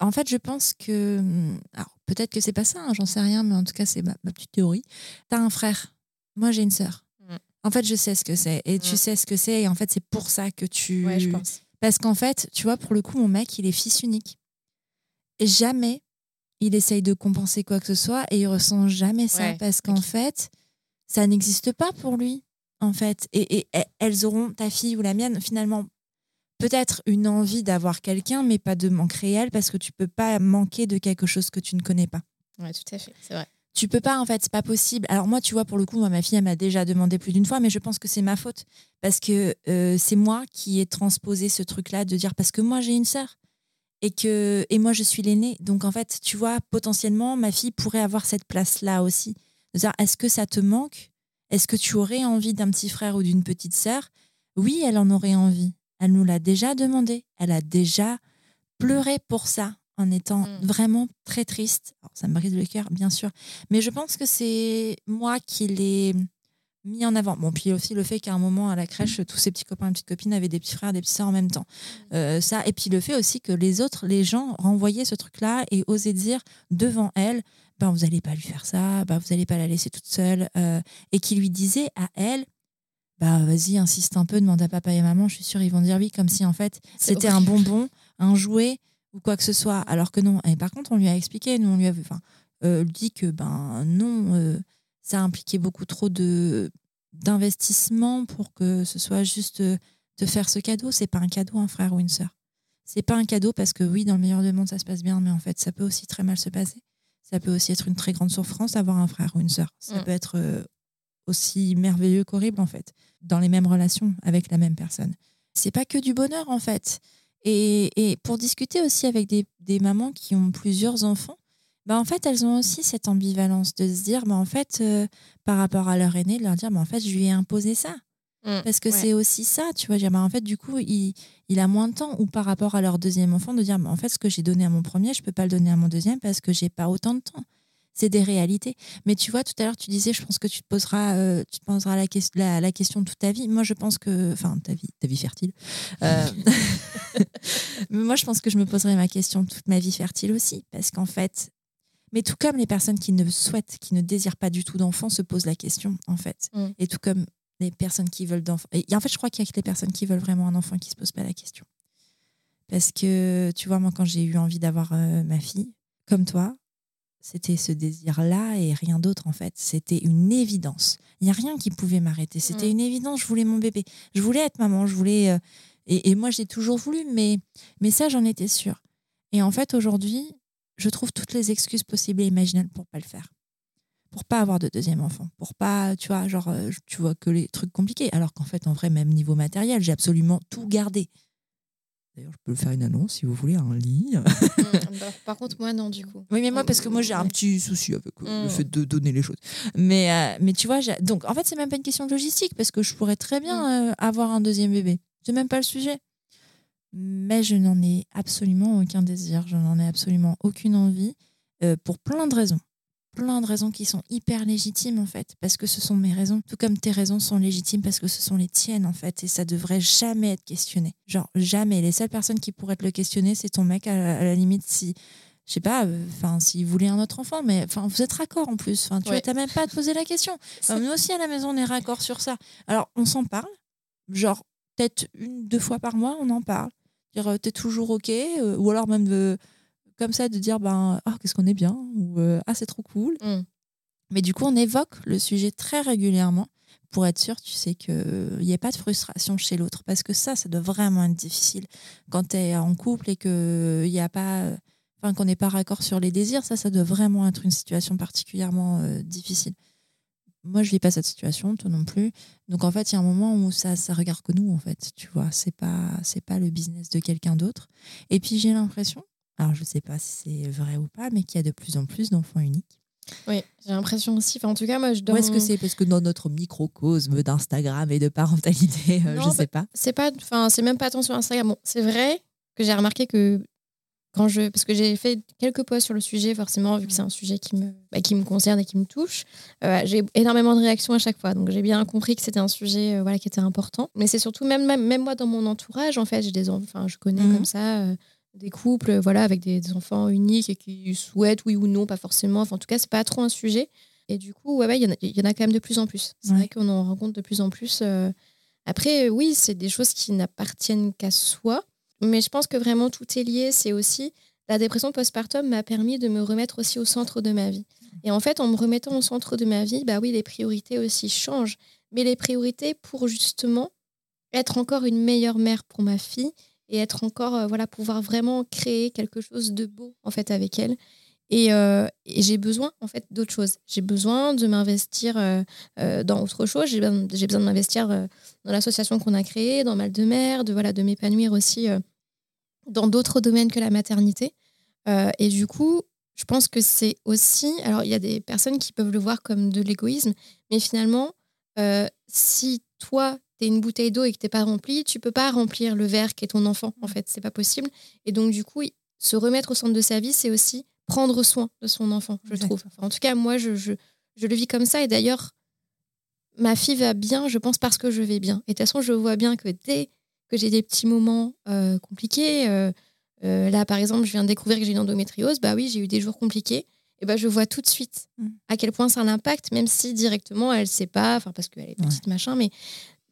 en fait, je pense que. Hmm, alors, peut-être que c'est pas ça, hein, j'en sais rien, mais en tout cas, c'est ma, petite théorie. Tu as un frère. Moi, j'ai une sœur. Mm. En fait, je sais ce que c'est. Et tu mm. sais ce que c'est. Et en fait, c'est pour ça que tu. Ouais, je pense. Parce qu'en fait, tu vois, pour le coup, mon mec, il est fils unique. Et jamais il essaye de compenser quoi que ce soit et il ressent jamais ça. parce qu'en fait ça n'existe pas pour lui, en fait. Et, elles auront, ta fille ou la mienne, finalement, peut-être une envie d'avoir quelqu'un, mais pas de manque réel, parce que tu peux pas manquer de quelque chose que tu ne connais pas. Oui, tout à fait, c'est vrai. Tu peux pas, en fait, c'est pas possible. Alors moi, tu vois, pour le coup, ma fille, elle m'a déjà demandé plus d'une fois, mais je pense que c'est ma faute. Parce que euh, c'est moi qui ai transposé ce truc-là de dire, parce que moi, j'ai une sœur. Et, que, et moi, je suis l'aînée. Donc, en fait, tu vois, potentiellement, ma fille pourrait avoir cette place-là aussi est-ce que ça te manque? Est-ce que tu aurais envie d'un petit frère ou d'une petite sœur? Oui, elle en aurait envie. Elle nous l'a déjà demandé. Elle a déjà pleuré pour ça en étant mm. vraiment très triste. ça me brise le cœur, bien sûr. Mais je pense que c'est moi qui l'ai mis en avant. Bon, puis aussi le fait qu'à un moment à la crèche, tous ses petits copains et petites copines avaient des petits frères, des petites sœurs en même temps. Mm. Euh, ça, et puis le fait aussi que les autres, les gens renvoyaient ce truc-là et osaient dire devant elle, ben, vous n'allez pas lui faire ça, ben, vous n'allez pas la laisser toute seule, euh, et qui lui disait à elle, bah vas-y, insiste un peu, demande à papa et maman, je suis sûre ils vont dire oui, comme si en fait c'était un bonbon, un jouet ou quoi que ce soit, alors que non. Et par contre, on lui a expliqué, nous on lui a enfin, euh, dit que ben non, ça impliquait beaucoup trop de d'investissement pour que ce soit juste de faire ce cadeau. C'est pas un cadeau, un frère ou une sœur. C'est pas un cadeau parce que oui, dans le meilleur des mondes, ça se passe bien, mais en fait, ça peut aussi très mal se passer. Ça peut aussi être une très grande souffrance d'avoir un frère ou une sœur. Ça mm. peut être euh, aussi merveilleux qu'horrible, en fait, dans les mêmes relations avec la même personne. C'est pas que du bonheur, en fait. Et, pour discuter aussi avec des, mamans qui ont plusieurs enfants, bah en fait, elles ont aussi cette ambivalence de se dire, bah en fait, euh, par rapport à leur aîné, de leur dire, bah en fait, je lui ai imposé ça. Mm. Parce que c'est aussi ça, tu vois. Bah, en fait, du coup, il, il, a moins de temps. Ou par rapport à leur deuxième enfant, de dire, bah, en fait, ce que j'ai donné à mon premier, je peux pas le donner à mon deuxième parce que j'ai pas autant de temps. C'est des réalités. Mais tu vois, tout à l'heure, tu disais, je pense que tu te poseras, euh, tu te poseras la, la, la, question toute ta vie. Moi, je pense que, enfin, ta vie, ta vie fertile. Euh, mais moi, je pense que je me poserai ma question toute ma vie fertile aussi, parce qu'en fait, mais tout comme les personnes qui ne souhaitent, qui ne désirent pas du tout d'enfants, se posent la question, en fait. Mm. Et tout comme les personnes qui veulent d'enfants. Et en fait, je crois qu'il y a que les personnes qui veulent vraiment un enfant qui se posent pas la question. Parce que, tu vois, moi, quand j'ai eu envie d'avoir euh, ma fille, comme toi, c'était ce désir-là et rien d'autre, en fait. C'était une évidence. Il n'y a rien qui pouvait m'arrêter. C'était mm. une évidence. Je voulais mon bébé. Je voulais être maman. Je voulais. Euh, et, et, moi, j'ai toujours voulu, mais, mais ça, j'en étais sûre. Et en fait, aujourd'hui, je trouve toutes les excuses possibles et imaginables pour pas le faire pour pas avoir de deuxième enfant, pour pas, tu vois, genre, euh, tu vois que les trucs compliqués. Alors qu'en fait, en vrai, même niveau matériel, j'ai absolument tout gardé. D'ailleurs, je peux faire une annonce si vous voulez, un lit. Mm, bah, par contre, moi, non, du coup. Oui, mais moi, parce que moi, j'ai un petit souci avec euh, le mm. fait de donner les choses. Mais, euh, mais tu vois, donc en fait, c'est même pas une question de logistique, parce que je pourrais très bien mm. avoir un deuxième bébé. C'est même pas le sujet. Mais je n'en ai absolument aucun désir, je n'en ai absolument aucune envie, pour plein de raisons plein de raisons qui sont hyper légitimes en fait, parce que ce sont mes raisons, tout comme tes raisons sont légitimes parce que ce sont les tiennes en fait, et ça devrait jamais être questionné. Genre jamais. Les seules personnes qui pourraient te le questionner, c'est ton mec à la, limite si je sais pas, euh, enfin, s'il voulait un autre enfant, mais enfin, vous êtes raccord en plus. Enfin, tu n'as même pas à te poser la question. nous aussi à la maison, on est raccord sur ça. Alors, on s'en parle, genre peut-être une, deux fois par mois, on en parle. Dire, euh, t'es toujours ok, euh, ou alors même de comme ça de dire ben ah qu'est-ce qu'on est bien ou euh, ah c'est trop cool. Mm. Mais du coup on évoque le sujet très régulièrement pour être sûr, tu sais qu'il n'y ait pas de frustration chez l'autre parce que ça ça doit vraiment être difficile quand tu es en couple et que il y a pas enfin qu'on n'est pas raccord sur les désirs, ça ça doit vraiment être une situation particulièrement euh, difficile. Moi, je vis pas cette situation, toi non plus. Donc en fait, il y a un moment où ça ça regarde que nous en fait, tu vois, c'est pas c'est pas le business de quelqu'un d'autre. Et puis j'ai l'impression alors je ne sais pas si c'est vrai ou pas, mais qu'il y a de plus en plus d'enfants uniques. Oui, j'ai l'impression aussi. Enfin, en tout cas, moi, je Ou est-ce que c'est parce que dans notre microcosme d'Instagram et de parentalité, euh, je ne sais pas C'est pas, enfin, c'est même pas tant sur Instagram. Bon, c'est vrai que j'ai remarqué que quand je, parce que j'ai fait quelques posts sur le sujet, forcément, vu que c'est un sujet qui me, bah, qui me concerne et qui me touche, euh, j'ai énormément de réactions à chaque fois. Donc j'ai bien compris que c'était un sujet, euh, voilà, qui était important. Mais c'est surtout même, même, même moi dans mon entourage, en fait, j'ai des, enfin, je connais mmh. comme ça des couples voilà avec des, enfants uniques et qui souhaitent oui ou non pas forcément enfin, en tout cas c'est pas trop un sujet et du coup ouais il y, y, en a quand même de plus en plus c'est vrai qu'on en rencontre de plus en plus euh. après oui c'est des choses qui n'appartiennent qu'à soi mais je pense que vraiment tout est lié c'est aussi la dépression postpartum m'a permis de me remettre aussi au centre de ma vie et en fait en me remettant au centre de ma vie bah oui les priorités aussi changent mais les priorités pour justement être encore une meilleure mère pour ma fille et être encore, euh, voilà, pouvoir vraiment créer quelque chose de beau en fait avec elle. Et, euh, j'ai besoin en fait d'autre chose. J'ai besoin de m'investir euh, dans autre chose. J'ai besoin, de m'investir dans l'association qu'on a créée, dans Mal de Mer, de voilà, de m'épanouir aussi dans d'autres domaines que la maternité. et du coup, je pense que c'est aussi. Alors, il y a des personnes qui peuvent le voir comme de l'égoïsme, mais finalement, si toi, tu es une bouteille d'eau et que t'es pas remplie, tu peux pas remplir le verre qui est ton enfant, en fait, c'est pas possible. Et donc, du coup, se remettre au centre de sa vie, c'est aussi prendre soin de son enfant, je trouve. en tout cas, moi, je, je, le vis comme ça. Et d'ailleurs, ma fille va bien, je pense, parce que je vais bien. Et de toute façon, je vois bien que dès que j'ai des petits moments euh, compliqués, euh, euh, là, par exemple, je viens de découvrir que j'ai une endométriose, bah oui, j'ai eu des jours compliqués. Et bah, je vois tout de suite mm. à quel point ça a un impact, même si directement elle ne sait pas, enfin parce qu'elle est petite machin, mais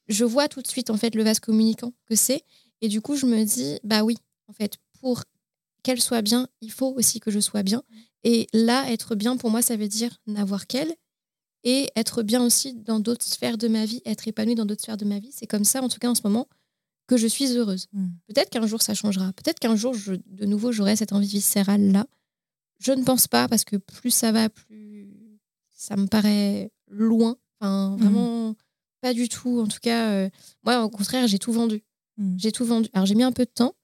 je vois tout de suite en fait le vase communicant que c'est. Et du coup, je me dis, bah oui, en fait, pour qu'elle soit bien, il faut aussi que je sois bien. Et là, être bien, pour moi, ça veut dire n'avoir qu'elle et être bien aussi dans d'autres sphères de ma vie, être épanouie dans d'autres sphères de ma vie. C'est comme ça, en tout cas en ce moment, que je suis heureuse. Mm. Peut-être qu'un jour, ça changera. Peut-être qu'un jour, je, de nouveau, j'aurai cette envie viscérale-là. Je ne pense pas, parce que plus ça va, plus ça me paraît loin. Enfin, mm. vraiment, pas du tout. En tout cas, euh, moi, au contraire, j'ai tout vendu. J'ai tout vendu. Alors, j'ai mis un peu de temps,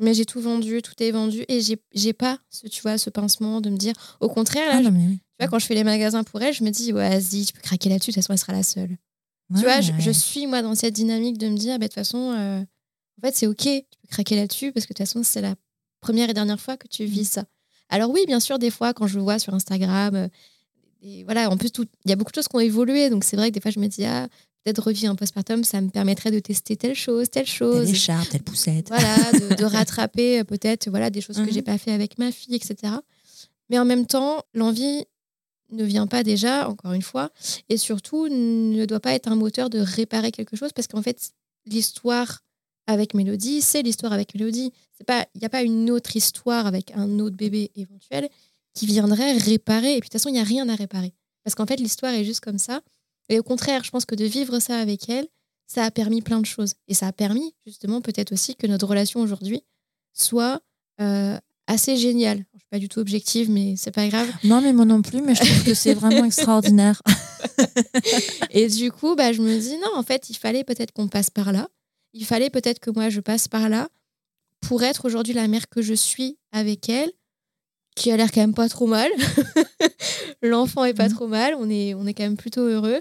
mais j'ai tout vendu, tout est vendu. Et j'ai pas, ce, tu vois, ce pincement de me dire. Au contraire, là, ah, tu vois, quand je fais les magasins pour elle, je me dis, vas-y, tu peux craquer là-dessus, de toute façon, elle sera la seule. tu vois, je, suis, moi, dans cette dynamique de me dire, bah, de toute façon, euh, en fait, c'est OK, tu peux craquer là-dessus, parce que de toute façon, c'est la première et dernière fois que tu vis hmm. ça. Alors oui, bien sûr, des fois, quand je vois sur Instagram, euh, et voilà, en plus, il y a beaucoup de choses qui ont évolué. Donc, c'est vrai que des fois, je me dis, ah, peut-être revivre un postpartum, ça me permettrait de tester telle chose, telle chose. Telle écharpe, telle poussette. Voilà, de, rattraper euh, peut-être voilà, des choses que que j'ai mhm. pas fait avec ma fille, etc. Mais en même temps, l'envie ne vient pas déjà, encore une fois, et surtout ne doit pas être un moteur de réparer quelque chose parce qu'en fait, l'histoire avec Mélodie, c'est l'histoire avec Mélodie. Il n'y a pas une autre histoire avec un autre bébé éventuel qui viendrait réparer. Et puis de toute façon, il n'y a rien à réparer. Parce qu'en fait, l'histoire est juste comme ça. Et au contraire, je pense que de vivre ça avec elle, ça a permis plein de choses. Et ça a permis justement peut-être aussi que notre relation aujourd'hui soit euh, assez géniale. Je ne suis pas du tout objective, mais c'est pas grave. Non, mais moi non plus, mais je trouve que c'est vraiment extraordinaire. et du coup, bah, je me dis, non, en fait, il fallait peut-être qu'on passe par là. Il fallait peut-être que moi, je passe par là pour être aujourd'hui la mère que je suis avec elle, qui a l'air quand même pas trop mal. L'enfant est pas mmh. trop mal, on est, on est quand même plutôt heureux.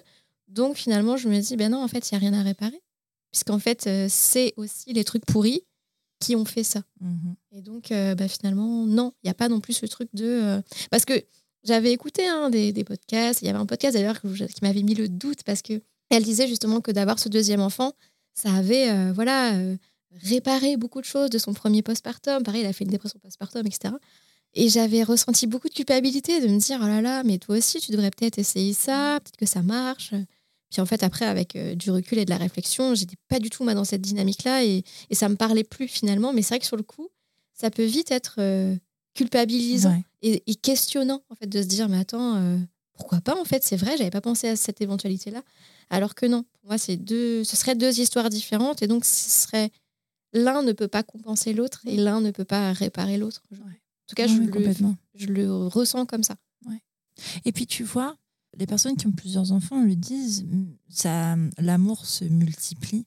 Donc finalement, je me dis, ben non, en fait, il n'y a rien à réparer. Puisqu'en fait, euh, c'est aussi les trucs pourris qui ont fait ça. Mhm. Et donc, euh, bah, finalement, non, il n'y a pas non plus ce truc de... Euh, parce que j'avais écouté hein, des, des, podcasts, il y avait un podcast d'ailleurs qui m'avait mis le doute parce que elle disait justement que d'avoir ce deuxième enfant, ça avait voilà réparé beaucoup de choses de son premier postpartum. Pareil, il a fait une dépression postpartum, etc. Et j'avais ressenti beaucoup de culpabilité de me dire, oh là là, mais toi aussi, tu devrais peut-être essayer ça, peut-être que ça marche. Puis en fait, après, avec euh, du recul et de la réflexion, j'étais pas du tout moi, dans cette dynamique-là et, et ça me parlait plus finalement. Mais c'est vrai que sur le coup, ça peut vite être euh, culpabilisant et, questionnant en fait de se dire mais attends, euh, pourquoi pas en fait? C'est vrai, j'avais pas pensé à cette éventualité-là. Alors que non, pour moi, c'est deux, ce serait deux histoires différentes et donc ce serait l'un ne peut pas compenser l'autre et l'un ne peut pas réparer l'autre. En tout cas, je, le, je le ressens comme ça. Et puis tu vois, les personnes qui ont plusieurs enfants le disent, ça, l'amour se multiplie.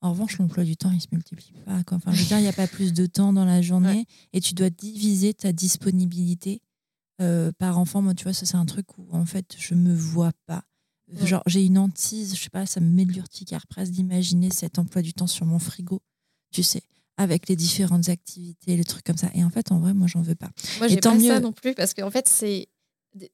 En revanche, l'emploi du temps, il se multiplie pas. Enfin, je veux dire, il n'y a pas plus de temps dans la journée et tu dois diviser ta disponibilité euh, par enfant. Moi, tu vois, ça, c'est un truc où, en fait, je me vois pas. Genre, j'ai une hantise, je sais pas, ça me met de l'urticaire presque d'imaginer cet emploi du temps sur mon frigo, tu sais, avec les différentes activités, les trucs comme ça. Et en fait, en vrai, moi, j'en veux pas. Moi, j'ai pas mieux... ça non plus parce qu'en fait, c'est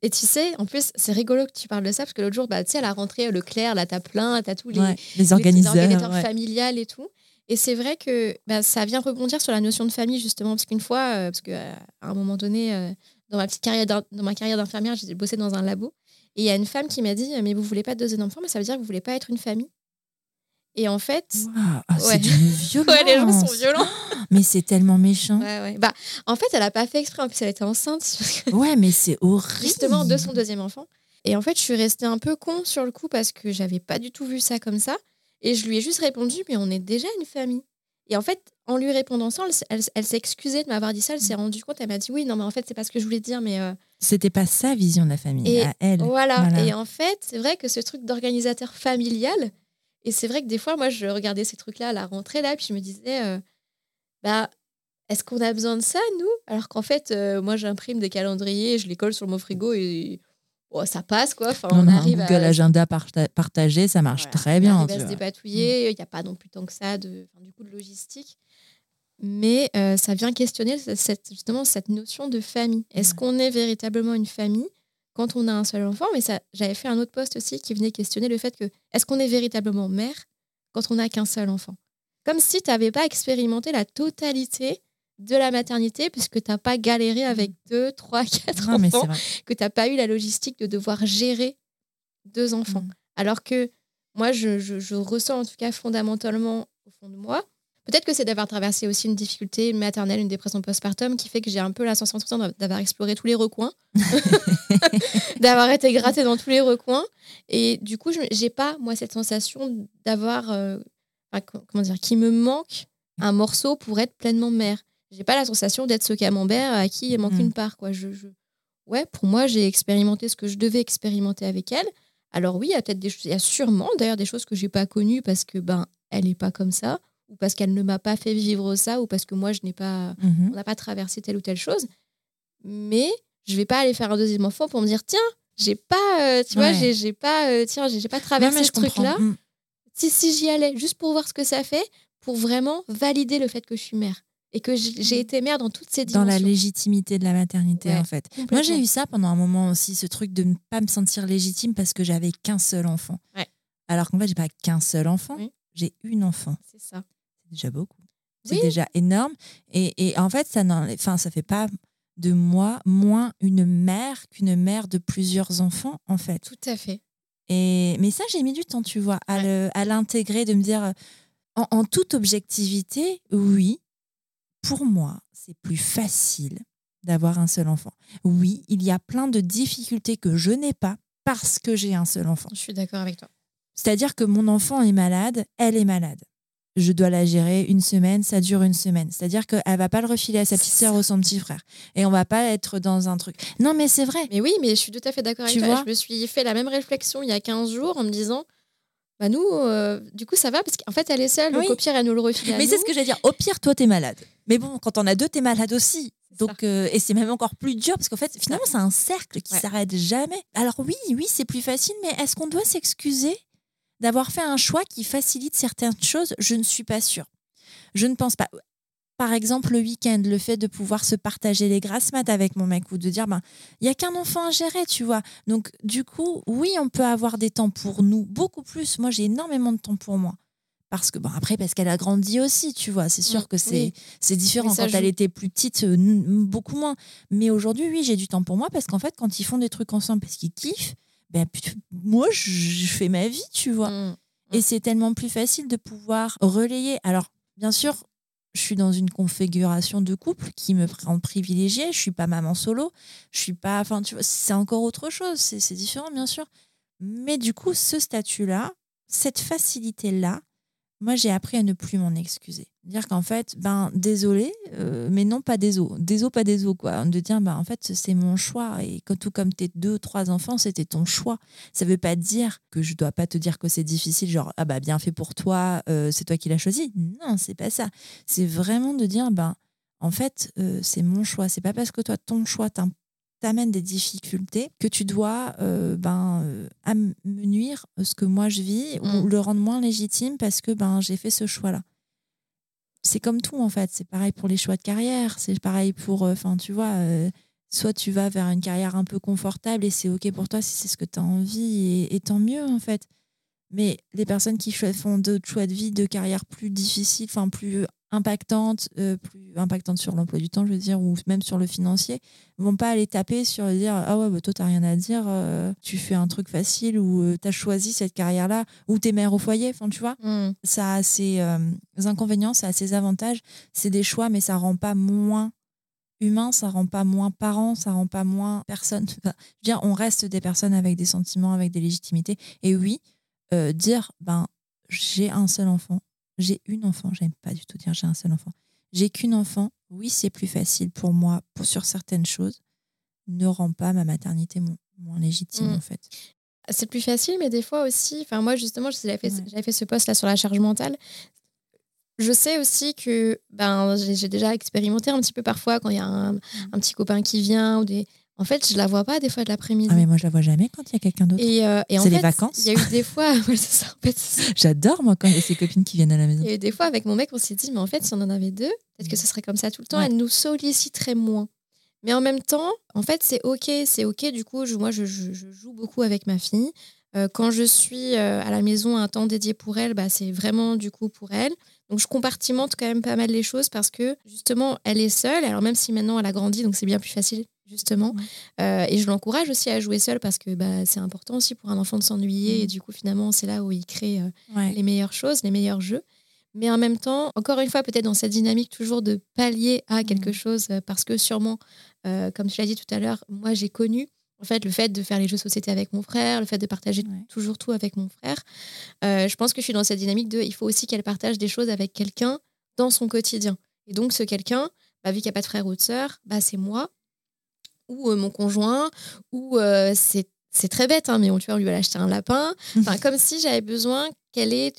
et tu sais, en plus, c'est rigolo que tu parles de ça, parce que l'autre jour, bah, tu sais, à la rentrée, Leclerc, là, t'as plein, t'as tous les, les organisateurs, familiales et tout. Et c'est vrai que bah, ça vient rebondir sur la notion de famille, justement, parce qu'une fois, euh, parce qu'à un moment donné, euh, dans ma petite carrière, dans ma carrière d'infirmière, j'ai bossé dans un labo. Et il y a une femme qui m'a dit, mais vous voulez pas de deuxième enfant, mais ça veut dire que vous voulez pas être une famille. Et en fait. Ah, c'est d'une violence. ouais, les gens sont violents. mais c'est tellement méchant. Ouais, ouais. Bah, en fait, elle a pas fait exprès. En plus, elle était enceinte. ouais, mais c'est horrible. Justement, de son deuxième enfant. Et en fait, je suis restée un peu con sur le coup parce que j'avais pas du tout vu ça comme ça. Et je lui ai juste répondu, mais on est déjà une famille. Et en fait, en lui répondant ça, elle, elle, s'est excusée de m'avoir dit ça. Elle s'est rendue compte. Elle m'a dit oui, non, mais en fait, c'est pas ce que je voulais dire, mais. Euh... C'était pas sa vision de la famille, et à elle. Voilà. Et en fait, c'est vrai que ce truc d'organisateur familial, et c'est vrai que des fois, moi, je regardais ces trucs-là à la rentrée, là, puis je me disais, euh, bah, est-ce qu'on a besoin de ça, nous? Alors qu'en fait, euh, moi, j'imprime des calendriers, je les colle sur mon frigo et oh, ça passe, quoi. Enfin, on, arrive un Google Agenda partagé, ça marche très bien. On arrive à se dépatouiller, il n'y a pas non plus tant que ça de, du coup, de logistique. Mais euh, ça vient questionner cette, justement cette notion de famille. Est-ce qu'on est véritablement une famille? Quand on a un seul enfant, mais ça, j'avais fait un autre poste aussi qui venait questionner le fait que est-ce qu'on est véritablement mère quand on n'a qu'un seul enfant? Comme si tu n'avais pas expérimenté la totalité de la maternité, puisque tu n'as pas galéré avec deux, trois, quatre enfants, que tu n'as pas eu la logistique de devoir gérer deux enfants. Mm. Alors que moi, je, ressens en tout cas fondamentalement au fond de moi Peut-être que c'est d'avoir traversé aussi une difficulté maternelle, une dépression postpartum, qui fait que j'ai un peu la sensation d'avoir exploré tous les recoins, d'avoir été grattée dans tous les recoins. Et du coup, je n'ai pas, moi, cette sensation d'avoir, euh, comment dire, qui me manque un morceau pour être pleinement mère. J'ai pas la sensation d'être ce camembert à qui il manque mm. une part. Quoi. Je, Ouais, pour moi, j'ai expérimenté ce que je devais expérimenter avec elle. Alors oui, il y a peut-être des choses, il y a sûrement d'ailleurs des choses que j'ai pas connues parce que ben elle est pas comme ça ou parce qu'elle ne m'a pas fait vivre ça, ou parce que moi, je n'ai pas, mhm. on n'a pas traversé telle ou telle chose. Mais je vais pas aller faire un deuxième enfant pour me dire, tiens, j'ai pas, euh, tu vois, j'ai pas, euh, tiens, j'ai pas traversé ce truc-là. Mm. Si, si j'y allais, juste pour voir ce que ça fait, pour vraiment valider le fait que je suis mère et que j'ai mm. été mère dans toutes ces dimensions. Dans la légitimité de la maternité, en fait. Moi, j'ai eu ça pendant un moment aussi, ce truc de ne pas me sentir légitime parce que j'avais qu'un seul enfant. Alors qu'en fait, j'ai pas qu'un seul enfant, j'ai une enfant. C'est ça déjà beaucoup. C'est déjà énorme. Et, et, en fait, ça ne enfin, ça fait pas de moi moins une mère qu'une mère de plusieurs enfants, en fait. Tout à fait. Et, mais ça, j'ai mis du temps, tu vois, à l'intégrer, de me dire, en, toute objectivité, oui, pour moi, c'est plus facile d'avoir un seul enfant. Oui, il y a plein de difficultés que je n'ai pas parce que j'ai un seul enfant. Je suis d'accord avec toi. C'est-à-dire que mon enfant est malade, elle est malade je dois la gérer une semaine, ça dure une semaine. C'est-à-dire qu'elle va pas le refiler à sa petite sœur ou son petit frère. Et on va pas être dans un truc. Non, mais c'est vrai. Mais oui, mais je suis tout à fait d'accord avec toi. Je me suis fait la même réflexion il y a 15 jours en me disant. Bah nous, euh, du coup, ça va parce qu'en fait, elle est seule, donc au pire, elle nous le refile. Mais c'est ce que j'allais dire. Au pire, toi, tu es malade. Mais bon, quand on a deux, tu es malade aussi. Donc, euh, et c'est même encore plus dur parce qu'en fait, finalement, c'est un cercle qui s'arrête jamais. Alors oui, oui, c'est plus facile, mais est-ce qu'on doit s'excuser? D'avoir fait un choix qui facilite certaines choses Je ne suis pas sûre. Je ne pense pas. Par exemple, le week-end, le fait de pouvoir se partager les grasses mat avec mon mec ou de dire, ben, il n'y a qu'un enfant à gérer, tu vois. Donc, du coup, oui, on peut avoir des temps pour nous, beaucoup plus. Moi, j'ai énormément de temps pour moi. Parce que, bon, après, parce qu'elle a grandi aussi, tu vois. C'est sûr mm, que c'est c'est différent. quand elle était plus petite, euh, beaucoup moins. Mais aujourd'hui, oui, j'ai du temps pour moi parce qu'en fait, quand ils font des trucs ensemble parce qu'ils kiffent, ben, moi, je fais ma vie, tu vois. Mm, et mm. c'est tellement plus facile de pouvoir relayer. Alors, bien sûr, je suis dans une configuration de couple qui me rend privilégiée. Je suis pas maman solo. Je suis pas. Enfin, tu vois, c'est encore autre chose. C'est différent, bien sûr. Mais du coup, ce statut-là, cette facilité-là, moi, j'ai appris à ne plus m'en excuser. Dire qu'en fait, ben, désolé, euh, mais non, pas désolé. Désolé, pas désolé, quoi. De dire, ben, en fait, c'est mon choix. Et tout comme tes deux, trois enfants, c'était ton choix. Ça veut pas dire que je dois pas te dire que c'est difficile, genre, ah bah, bien fait pour toi, euh, c'est toi qui l'as choisi. Non, c'est pas ça. C'est vraiment de dire, ben, en fait, euh, c'est mon choix. C'est pas parce que toi, ton choix t'amène des difficultés que tu dois euh, ben, euh, amenuire ce que moi je vis ou mm. le rendre moins légitime parce que ben, j'ai fait ce choix-là. C'est comme tout en fait, c'est pareil pour les choix de carrière, c'est pareil pour, euh, enfin tu vois, soit tu vas vers une carrière un peu confortable et c'est ok pour toi si c'est ce que tu as envie et, et, tant mieux en fait. Mais les personnes qui font d'autres choix de vie, de carrière plus difficiles, enfin plus impactantes, euh, plus impactantes sur l'emploi du temps, je veux dire, ou même sur le financier, vont pas aller taper sur dire ah ouais bah toi t'as rien à dire, euh, tu fais un truc facile ou euh, tu as choisi cette carrière-là ou t'es mère au foyer, enfin tu vois, mm. ça a ses inconvénients, ça a ses avantages, c'est des choix mais ça rend pas moins humain, ça rend pas moins parent, ça rend pas moins personne. je veux dire, on reste des personnes avec des sentiments, avec des légitimités. Et oui, dire ben j'ai un seul enfant, j'ai une enfant, j'aime pas du tout dire j'ai un seul enfant. J'ai qu'une enfant, oui, c'est plus facile pour moi pour, sur certaines choses, ne rend pas ma maternité moins légitime mm. en fait. C'est plus facile, mais des fois aussi, enfin moi justement, j'avais fait, fait ce poste là sur la charge mentale. Je sais aussi que ben, j'ai déjà expérimenté un petit peu parfois quand il y a un, mm. un, petit copain qui vient ou des, en fait, je la vois pas des fois de l'après-midi. Ah mais moi je la vois jamais quand il y a quelqu'un d'autre. Et, euh, c'est les vacances. Il y a eu des fois, J'adore moi quand il y a ces copines qui viennent à la maison. Il y des fois avec mon mec, on s'est dit mais en fait si on en avait deux, peut-être que ce serait comme ça tout le temps. Elle nous solliciterait moins. Mais en même temps, en fait c'est ok, c'est ok. Du coup, moi je, joue beaucoup avec ma fille. Euh, quand je suis euh, à la maison, un temps dédié pour elle, bah, c'est vraiment du coup pour elle. Donc je compartimente quand même pas mal les choses parce que justement, elle est seule. Alors même si maintenant elle a grandi, donc c'est bien plus facile justement. Euh, et je l'encourage aussi à jouer seul parce que bah, c'est important aussi pour un enfant de s'ennuyer. Mm. Et du coup, finalement, c'est là où il crée euh, les meilleures choses, les meilleurs jeux. Mais en même temps, encore une fois, peut-être dans cette dynamique toujours de pallier à quelque mm. chose, euh, parce que sûrement, comme tu l'as dit tout à l'heure, moi j'ai connu en fait le fait de faire les jeux de société avec mon frère, le fait de partager toujours tout avec mon frère. je pense que je suis dans cette dynamique de, il faut aussi qu'elle partage des choses avec quelqu'un dans son quotidien. Et donc ce quelqu'un, bah, vu qu'il n'y a pas de frère ou de sœur, bah, c'est moi ou euh, mon conjoint, ou euh, c'est très bête, hein, mais on, tu vois, on lui a acheté un lapin. Enfin, comme si j'avais besoin qu'elle ait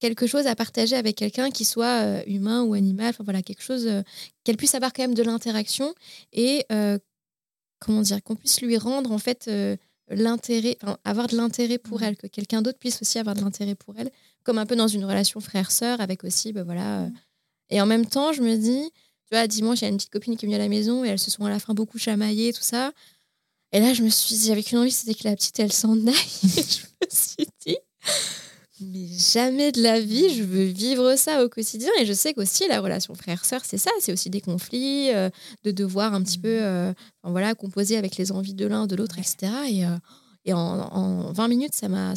quelque chose à partager avec quelqu'un qui soit euh, humain ou animal, enfin voilà, quelque chose qu'elle puisse avoir quand même de l'interaction et comment dire, qu'on puisse lui rendre en fait l'intérêt, avoir de l'intérêt pour elle, que quelqu'un d'autre puisse aussi avoir de l'intérêt pour elle, comme un peu dans une relation frère-sœur avec aussi, ben voilà. Et en même temps, je me dis, tu vois, dimanche, il y a une petite copine qui est venue à la maison et elles se sont à la fin beaucoup chamaillées, tout ça. Et là, je me suis dit, avec une envie, c'était que la petite, elle s'en aille. je me suis dit, mais jamais de la vie, je veux vivre ça au quotidien. Et je sais qu'aussi, la relation frère-sœur, c'est ça. C'est aussi des conflits, euh, de devoir un petit peu euh, voilà, composer avec les envies de l'un, de l'autre, etc. Et, euh, et en, en, 20 minutes, ça m'a.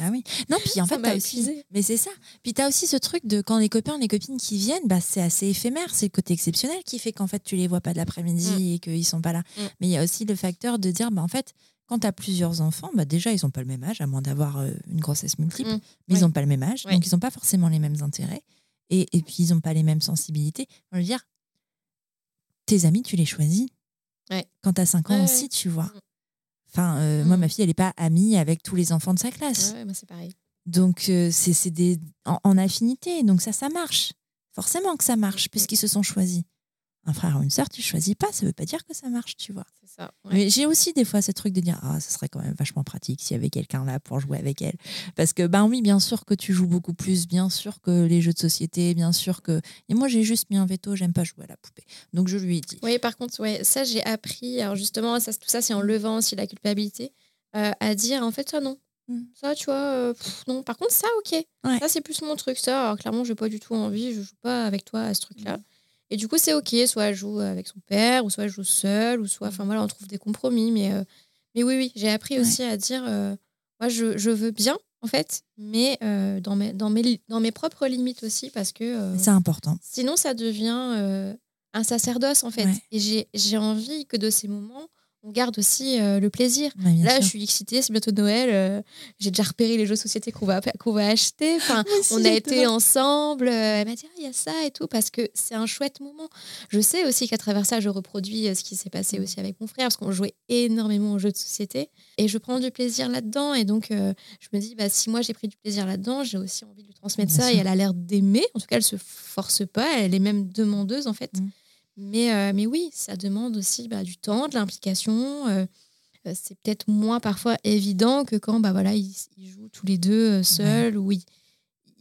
Ah oui. Non, puis en fait, t'as aussi. Mais c'est ça. Puis tu as aussi ce truc de quand les copains, les copines qui viennent, bah, c'est assez éphémère. C'est le côté exceptionnel qui fait qu'en fait, tu les vois pas de l'après-midi mm. et qu'ils sont pas là. Mm. Mais il y a aussi le facteur de dire, bah, en fait, quand tu as plusieurs enfants, bah déjà, ils n'ont pas le même âge, à moins d'avoir euh, une grossesse multiple, mm. mais ils n'ont pas le même âge, donc ils n'ont pas forcément les mêmes intérêts, et, et puis ils n'ont pas les mêmes sensibilités. On veut dire, tes amis, tu les choisis. Quand tu as 5 ans aussi, tu vois. Mm. Enfin, euh, moi, ma mm. fille, elle n'est pas amie avec tous les enfants de sa classe. Ouais, c'est pareil. Donc, euh, c'est des en, affinité. Donc, ça, ça marche. Forcément que ça marche, puisqu'ils se sont choisis un frère ou une sœur, tu choisis pas, ça veut pas dire que ça marche, tu vois. Ça, Mais j'ai aussi des fois ce truc de dire ah, ça serait quand même vachement pratique s'il y avait quelqu'un là pour jouer avec elle. Parce que, ben oui, bien sûr que tu joues beaucoup plus, bien sûr que les jeux de société, bien sûr que. Et moi, j'ai juste mis un veto, j'aime pas jouer à la poupée. Donc je lui ai dit. Oui, par contre, ouais, ça, j'ai appris. Alors justement, ça, tout ça, c'est en levant aussi la culpabilité, euh, à dire en fait, ça, non. Hmm. Ça, tu vois, euh, non. Par contre, ça, ok. Ça, c'est plus mon truc. Ça, alors clairement, j'ai pas du tout envie, je joue pas avec toi à ce truc-là. Hmm. Et du coup, c'est OK. Soit elle joue avec son père, ou soit elle joue seule, ou soit. Enfin, voilà, on trouve des compromis. Mais, euh, mais oui, oui, j'ai appris aussi à dire euh, moi, je, je, veux bien, en fait, mais euh, dans, mes, dans, mes, dans mes propres limites aussi, parce que. c'est important. Sinon, ça devient un sacerdoce, en fait. Et j'ai envie que de ces moments, on garde aussi euh, le plaisir. Là, je suis excitée, c'est bientôt Noël. Euh, j'ai déjà repéré les jeux de société qu'on va, qu'on va acheter. Enfin, on a été ensemble. Euh, elle m'a dit, ah, il y a ça et tout, parce que c'est un chouette moment. Je sais aussi qu'à travers ça, je reproduis ce qui s'est passé aussi avec mon frère, parce qu'on jouait énormément aux jeux de société. Et je prends du plaisir là-dedans. Et donc, je me dis, bah, si moi j'ai pris du plaisir là-dedans, j'ai aussi envie de lui transmettre ça. Et elle a l'air d'aimer. En tout cas, elle se force pas. Elle est même demandeuse, en fait. Mm. Mais, euh, mais oui, ça demande aussi bah, du temps, de l'implication. Euh, euh, c'est peut-être moins parfois évident que quand bah, voilà, ils, jouent tous les deux seuls ou ils,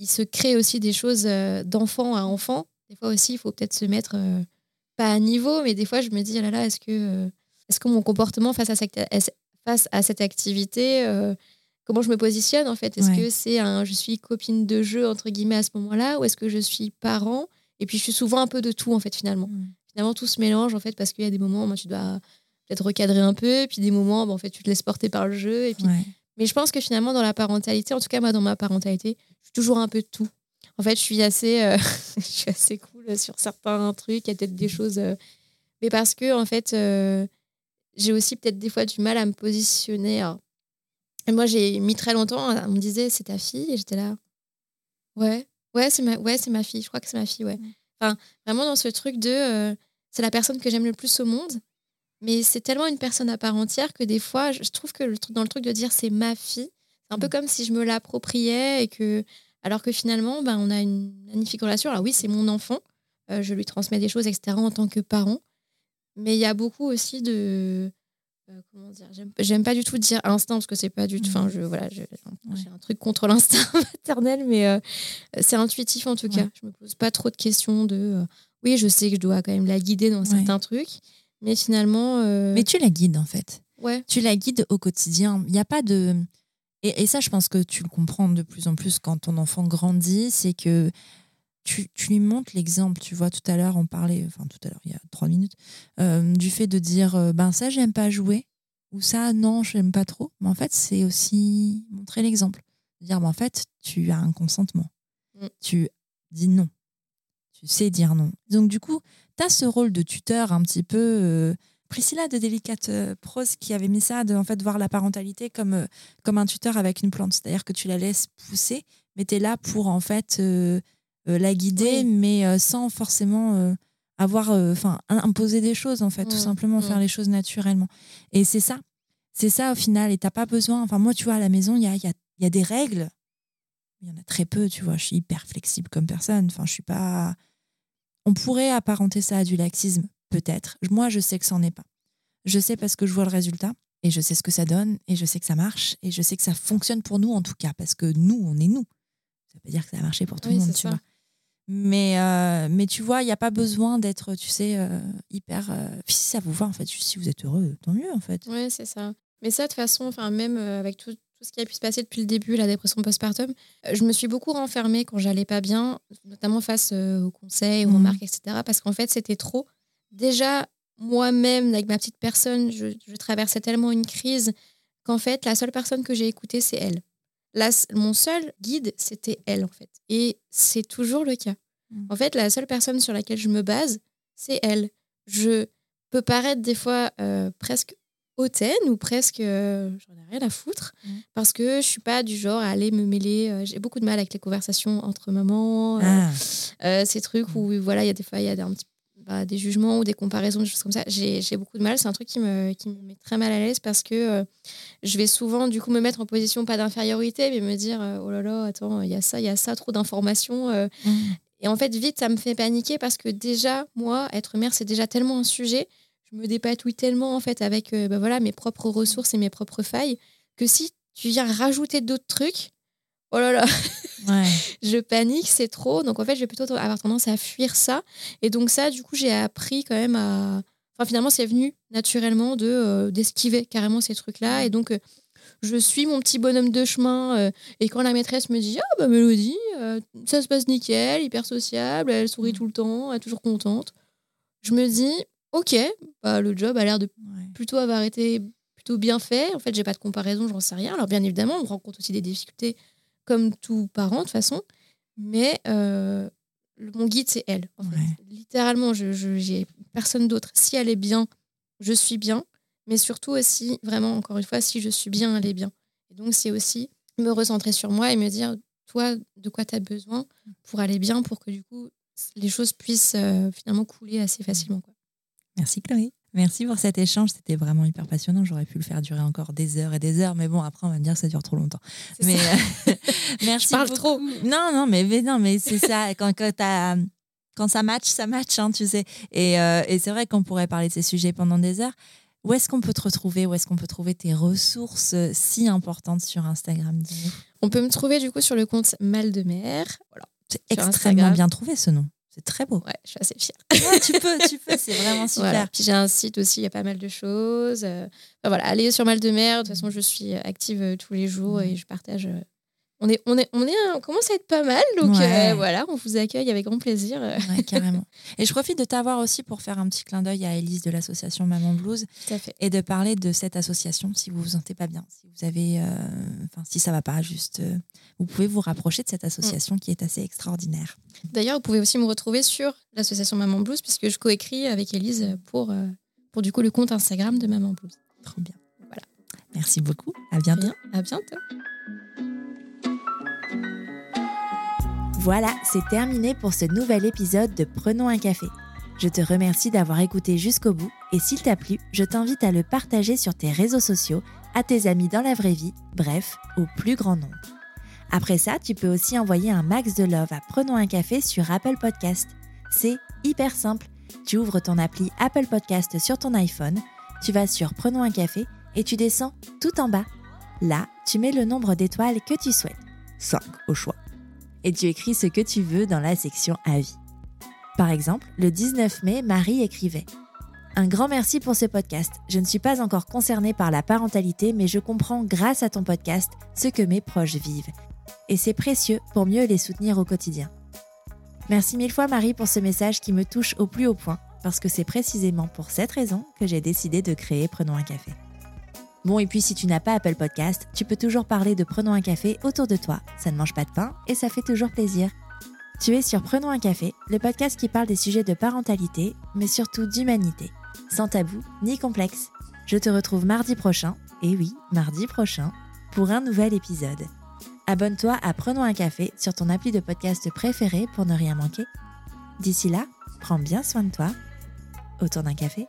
se créent aussi des choses d'enfant à enfant. Des fois aussi, il faut peut-être se mettre pas à niveau, mais des fois, je me dis, ah là là, est-ce que, est-ce que mon comportement face à cette, face à cette activité, comment je me positionne en fait? Est-ce que c'est un je suis copine de jeu, entre guillemets, à ce moment-là, ou est-ce que je suis parent? Et puis je suis souvent un peu de tout en fait finalement. Mmh finalement tout se mélange en fait parce qu'il y a des moments où tu dois peut-être recadrer un peu et puis des moments où en fait tu te laisses porter par le jeu et puis mais je pense que finalement dans la parentalité en tout cas moi dans ma parentalité je suis toujours un peu de tout. En fait je suis assez euh, je suis assez cool sur certains trucs il y a peut-être des choses euh, mais parce que en fait euh, j'ai aussi peut-être des fois du mal à me positionner. Et moi j'ai mis très longtemps on me disait c'est ta fille et j'étais là ouais ouais c'est ma ouais c'est ma fille je crois que c'est ma fille ouais. Enfin, vraiment dans ce truc de c'est la personne que j'aime le plus au monde, mais c'est tellement une personne à part entière que des fois, je trouve que le, dans le truc de dire c'est ma fille, c'est un peu mm. comme si je me l'appropriais et que, alors que finalement, ben, on a une magnifique relation. Alors oui, c'est mon enfant, euh, je lui transmets des choses, etc. en tant que parent, mais il y a beaucoup aussi de euh, comment dire j'aime pas du tout dire instinct parce que c'est pas du tout enfin mmh. je voilà j'ai un truc contre l'instinct maternel mais euh, c'est intuitif en tout cas je me pose pas trop de questions de oui je sais que je dois quand même la guider dans certains trucs mais finalement mais tu la guides en fait ouais tu la guides au quotidien il n'y a pas de et, et, ça je pense que tu le comprends de plus en plus quand ton enfant grandit c'est que tu, lui montres l'exemple. Tu vois, tout à l'heure, on parlait, enfin tout à l'heure, il y a trois minutes, euh, du fait de dire, euh, ben ça, j'aime pas jouer, ou ça, non, j'aime pas trop. Mais en fait, c'est aussi montrer l'exemple. Dire, ben, en fait, tu as un consentement. Mm. Tu dis non. Tu sais dire non. Donc, du coup, tu as ce rôle de tuteur un petit peu. Euh, Priscilla de Délicate Prose qui avait mis ça, de en fait, voir la parentalité comme, comme un tuteur avec une plante. C'est-à-dire que tu la laisses pousser, mais tu es là pour en fait euh, la guider, mais euh, sans forcément euh, avoir, enfin, imposer des choses en fait, tout mmh, simplement faire mmh. les choses naturellement. Et c'est ça, c'est ça au final. Et t'as pas besoin. Enfin, moi, tu vois, à la maison, il y a, y, a, y a des règles. Il y en a très peu, tu vois. Je suis hyper flexible comme personne. Enfin, je suis pas. On pourrait apparenter ça à du laxisme, peut-être. Moi, je sais que c'en est pas. Je sais parce que je vois le résultat et je sais ce que ça donne et je sais que ça marche et je sais que ça fonctionne pour nous en tout cas parce que nous, on est nous. Ça veut pas dire que ça a marché pour tout le monde, tu vois. Mais, euh, mais tu vois, il n'y a pas besoin d'être, tu sais, euh, hyper. Euh, si ça vous va, en fait, si vous êtes heureux, tant mieux, en fait. Oui, c'est ça. Mais ça, de toute façon, même avec tout, ce qui a pu se passer depuis le début, la dépression postpartum, je me suis beaucoup renfermée quand j'allais pas bien, notamment face aux conseils, aux mmh. remarques, etc. Parce qu'en fait, c'était trop. Déjà, moi-même, avec ma petite personne, je, traversais tellement une crise qu'en fait, la seule personne que j'ai écoutée, c'est elle. mon seul guide, c'était elle, en fait. Et c'est toujours le cas. Mmh. En fait, la seule personne sur laquelle je me base, c'est elle. Je peux paraître des fois euh, presque hautaine ou presque euh, j'en ai rien à foutre mmh. parce que je suis pas du genre à aller me mêler euh, j'ai beaucoup de mal avec les conversations entre mamans ah. ces trucs mmh. où voilà il y a des fois il y a des, un petit bah, des jugements ou des comparaisons, des choses comme ça, j'ai beaucoup de mal. C'est un truc qui me, qui me met très mal à l'aise parce que euh, je vais souvent du coup me mettre en position pas d'infériorité, mais me dire euh, oh là là, attends, il y a ça, il y a ça, trop d'informations. Euh. Mmh. Et en fait, vite, ça me fait paniquer parce que déjà, moi, être mère, c'est déjà tellement un sujet. Je me dépatouille tellement en fait avec bah, voilà, mes propres ressources et mes propres failles que si tu viens rajouter d'autres trucs, oh là là, je panique, c'est trop. Donc en fait, je vais plutôt avoir tendance à fuir ça. Et donc ça, du coup, j'ai appris quand même à... Enfin, finalement, c'est venu naturellement de euh, d'esquiver carrément ces trucs-là. Et donc, euh, je suis mon petit bonhomme de chemin. Euh, et quand la maîtresse me dit, ah bah Mélodie, ça se passe nickel, hyper sociable, elle sourit tout le temps, elle est toujours contente. Je me dis, ok, bah, le job a l'air de plutôt avoir été plutôt bien fait. En fait, j'ai pas de comparaison, j'en sais rien. Alors bien évidemment, on rencontre aussi des difficultés comme tout parent de toute façon. Mais euh, mon guide, c'est elle. Littéralement, je j'ai personne d'autre. Si elle est bien, je suis bien. Mais surtout aussi, vraiment, encore une fois, si je suis bien, elle est bien. Et donc, c'est aussi me recentrer sur moi et me dire, toi, de quoi tu as besoin pour aller bien, pour que du coup, les choses puissent euh, finalement couler assez facilement. Quoi. Merci Chloé. Merci pour cet échange, c'était vraiment hyper passionnant. J'aurais pu le faire durer encore des heures et des heures, mais bon, après on va me dire que ça dure trop longtemps. Mais euh, merci. Je parle trop. Non, non, mais, non, mais c'est ça. Quand, quand, quand ça match, ça match, hein, tu sais. Et, euh, et c'est vrai qu'on pourrait parler de ces sujets pendant des heures. Où est-ce qu'on peut te retrouver? Où est-ce qu'on peut trouver tes ressources euh, si importantes sur Instagram On peut me trouver du coup sur le compte Mal de Mer. Voilà. C'est extrêmement bien trouvé ce nom. C'est très beau. Ouais, je suis assez fière. tu peux, tu peux, c'est vraiment super. Puis j'ai un site aussi, il y a pas mal de choses. Euh, voilà, allez sur Mal de Mer. De toute façon, je suis active euh, tous les jours et je partage euh, on est, on est, on est, on commence à être pas mal, donc euh, voilà, on vous accueille avec grand plaisir. carrément. Et je profite de t'avoir aussi pour faire un petit clin d'œil à Elise de l'association Maman Blues et de parler de cette association si vous vous sentez pas bien, si vous avez, euh, enfin si ça va pas, juste, euh, vous pouvez vous rapprocher de cette association qui est assez extraordinaire. D'ailleurs, vous pouvez aussi me retrouver sur l'association Maman Blues puisque je coécris avec Elise pour, pour du coup le compte Instagram de Maman Blues. Trop bien. Voilà. Merci beaucoup. À bientôt. À bientôt. Voilà, c'est terminé pour ce nouvel épisode de Prenons un café. Je te remercie d'avoir écouté jusqu'au bout et s'il t'a plu, je t'invite à le partager sur tes réseaux sociaux, à tes amis dans la vraie vie, bref, au plus grand nombre. Après ça, tu peux aussi envoyer un max de love à Prenons un café sur Apple Podcast. C'est hyper simple. Tu ouvres ton appli Apple Podcast sur ton iPhone, tu vas sur Prenons un café et tu descends tout en bas. Là, tu mets le nombre d'étoiles que tu souhaites. 5 au choix et tu écris ce que tu veux dans la section Avis. Par exemple, le 19 mai, Marie écrivait Un grand merci pour ce podcast. Je ne suis pas encore concernée par la parentalité, mais je comprends grâce à ton podcast ce que mes proches vivent. Et c'est précieux pour mieux les soutenir au quotidien. Merci mille fois Marie pour ce message qui me touche au plus haut point, parce que c'est précisément pour cette raison que j'ai décidé de créer Prenons un café. Bon, et puis si tu n'as pas Apple Podcast, tu peux toujours parler de Prenons un café autour de toi. Ça ne mange pas de pain et ça fait toujours plaisir. Tu es sur Prenons un café, le podcast qui parle des sujets de parentalité, mais surtout d'humanité, sans tabou ni complexe. Je te retrouve mardi prochain, et oui, mardi prochain, pour un nouvel épisode. Abonne-toi à Prenons un café sur ton appli de podcast préféré pour ne rien manquer. D'ici là, prends bien soin de toi autour d'un café.